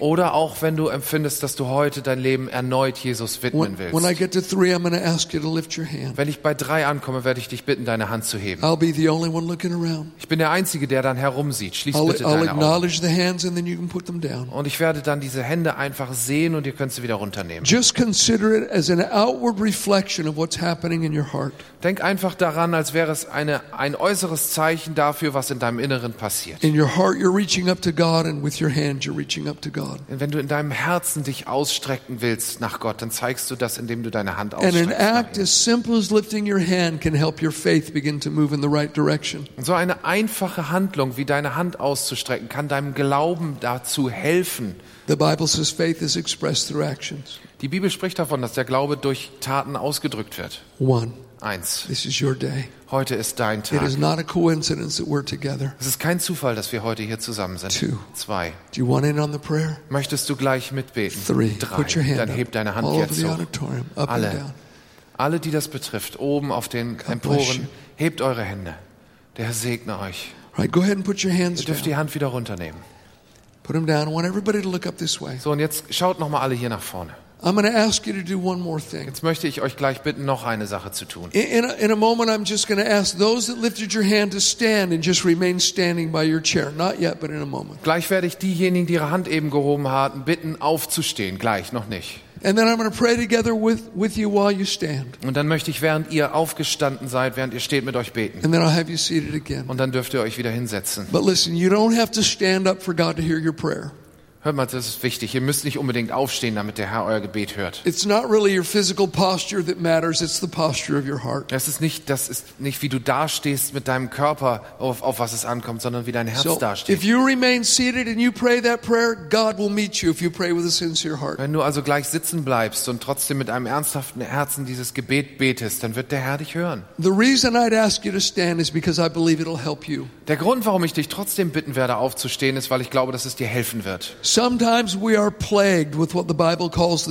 oder auch wenn du empfindest, dass du heute dein Leben erneut Jesus widmen when, when I willst. get to three, I'm going to ask you to lift your hand. Wenn ich bei drei ankomme, werde ich dich bitten, deine Hand zu heben. I'll be the only one looking around. Ich bin der Einzige, der dann herumsieht. Schließ I'll, bitte deine Augen. acknowledge the hands and then you can put them down. Und ich werde dann diese Hände einfach sehen und ihr könnt sie wieder runternehmen. Just consider it as an outward reflection of what's happening in your heart. Denk einfach daran, als wäre es eine, ein äußeres Zeichen dafür, was in deinem Inneren passiert. In your heart, you're reaching up to God, and with your hand, you're reaching up to God. Wenn du in deinem Herzen dich ausstrecken willst nach Gott, dann zeigst du das, indem du deine Hand And an ausstreckst. act as simple as lifting your hand can help your faith begin to move in the right direction. Und so eine einfache Handlung, wie deine Hand auszustrecken, kann deinem Glauben dazu helfen. The Bible says faith is expressed through actions. Die Bibel spricht davon, dass der Glaube durch Taten ausgedrückt wird. One, Eins. This is your day. Heute ist dein It Tag. is not a coincidence that we're together. Es ist kein Zufall, dass wir heute hier zusammen sind. Two. Zwei. Do you want in on the prayer? Möchtest du gleich mitbeten? Three. Drei. Put your hand Dann heb deine Hand All jetzt the hoch. auditorium, up and Alle. down. Alle, die das betrifft, oben auf den. Emporen, hebt eure Hände. Der Herr segne euch. Right, go ahead and put your hands Ihr dürft down. die Hand wieder runternehmen. Put them down. I want everybody to look up this way. So, und jetzt schaut nochmal alle hier nach vorne. I'm going to ask you to do one more thing. Jetzt möchte ich euch gleich bitten, noch eine Sache zu tun. In, in a moment, I'm just going to ask those that lifted your hand to stand and just remain standing by your chair. Not yet, but in a moment. Gleich werde ich diejenigen, die ihre Hand eben gehoben haben, bitten, aufzustehen. Gleich, noch nicht. And then I'm going to pray together with, with you while you stand. Und dann möchte ich, während ihr aufgestanden seid, während ihr steht, mit euch beten. And then I'll have you seated again. Und dann dürft ihr euch wieder hinsetzen. But listen, you don't have to stand up for God to hear your prayer. Hört mal, das ist wichtig. Ihr müsst nicht unbedingt aufstehen, damit der Herr euer Gebet hört. It's not really your physical posture that matters, it's the posture of your heart. Das ist nicht, das ist nicht, wie du dastehst mit deinem Körper, auf, auf was es ankommt, sondern wie dein Herz So dasteht. if you remain seated and you pray that prayer, God will meet you if you pray with a sincere heart. Wenn du also gleich sitzen bleibst und trotzdem mit einem ernsthaften Herzen dieses Gebet betest, dann wird der Herr dich hören. The reason I'd ask you to stand is because I believe it'll help you. Der Grund, warum ich dich trotzdem bitten werde, aufzustehen, ist, weil ich glaube, dass es dir helfen wird. The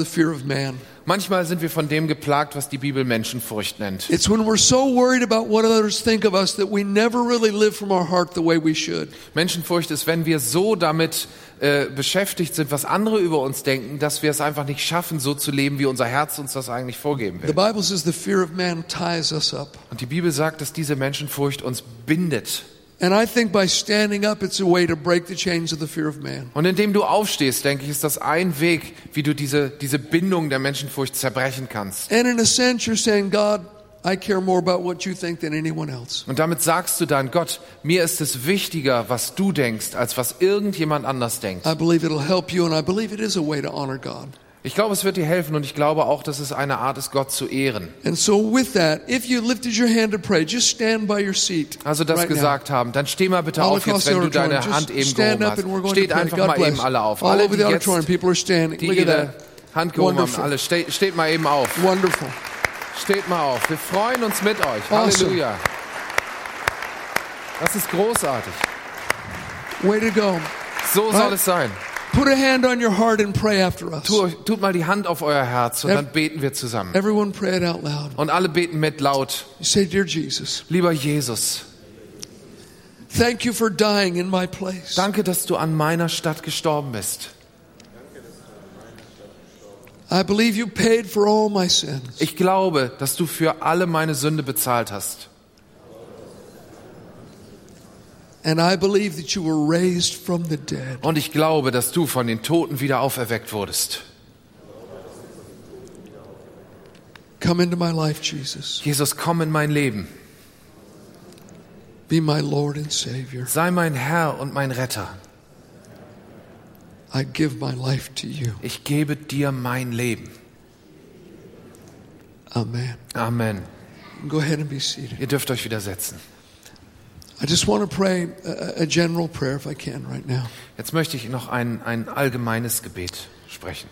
the. Manchmal sind wir von dem geplagt, was die Bibel Menschenfurcht nennt. It's when we're so worried about what others think of us that we never really live from our heart the way we should. Menschenfurcht ist, wenn wir so damit äh, beschäftigt sind, was andere über uns denken, dass wir es einfach nicht schaffen, so zu leben, wie unser Herz uns das eigentlich vorgeben The will. Bible says the fear of man ties us up. Und die Bibel sagt, dass diese Menschenfurcht uns bindet. And I think by standing up, it's a way to break the chains of the fear of man. Und indem du aufstehst, denke ich, ist das ein Weg, wie du diese, diese Bindung der Menschenfurcht zerbrechen kannst. And in a sense, you're saying, God, I care more about what you think than anyone else. Und damit sagst du dann, Gott, mir ist es wichtiger, was du denkst, als was irgendjemand anders denkt. I believe it'll help you, and I believe it is a way to honor God. Ich glaube, es wird dir helfen und ich glaube auch, dass es eine Art ist, Gott zu ehren. And so, with that, if you lifted your hand to pray, just stand by your seat. Also das right now. gesagt haben, dann steh mal bitte All auf jetzt, wenn du deine. Hand eben gehoben hast. Steht einfach God mal bless. eben alle auf. All Alle, over die jetzt people are standing. die ihre. Hand gehoben haben, Wonderful. alle, steht, steht mal eben auf. Wonderful. Steht mal auf. Wir freuen uns mit euch. Awesome. Halleluja. Das ist großartig. Way to go. So soll Right. es sein. Put a hand on your heart and pray after us. Tut, tut mal die Hand auf euer Herz und Ev- dann beten wir zusammen. Everyone pray it out loud. Und alle beten mit laut. You say, Dear Jesus, Lieber Jesus, thank you for dying in my place. danke, dass du an meiner Stadt gestorben bist. I believe you paid for all my sins. Ich glaube, dass du für alle meine Sünde bezahlt hast. And I believe that you were raised from the dead. Und ich glaube, dass du von den Toten wieder auferweckt wurdest. Come into my life, Jesus. Jesus, komm in mein Leben. Be my Lord and Savior. Sei mein Herr und mein Retter. I give my life to you. Ich gebe dir mein Leben. Amen. Amen. Go ahead and be seated. Ihr dürft euch wieder setzen. Jetzt möchte ich noch ein, ein allgemeines Gebet sprechen.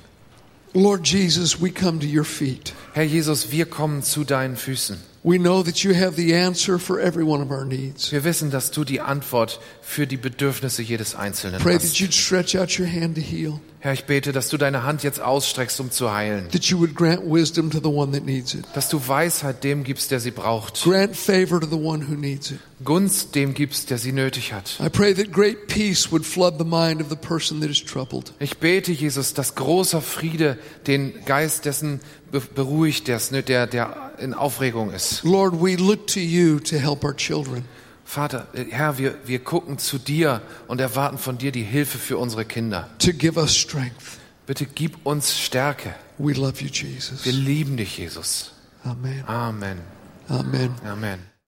Lord Jesus, we come to your feet. Herr Jesus, wir kommen zu deinen Füßen. We know that you have the answer for every one of our needs. Wir wissen, dass du die Antwort für die Bedürfnisse jedes Einzelnen Pray that hast. you'd stretch out your hand to heal, Herr, ich bete, dass du deine Hand jetzt ausstreckst, um zu heilen. that you would grant wisdom to the one that needs it, Dass du Weisheit dem gibst, der sie braucht. grant favor to the one who needs it. Gunst dem gibst, der sie nötig hat. I pray that great peace would flood the mind of the person that is troubled. Ich bete, Jesus, dass großer Friede den Geist dessen be- beruhigt, der, der in Aufregung ist. Lord, we look to you to help our children. Vater, äh, Herr, wir, wir gucken zu dir und erwarten von dir die Hilfe für unsere Kinder. to give us strength. Bitte gib uns Stärke. We love you, Jesus. Wir lieben dich, Jesus. Amen. Amen. Amen. Amen.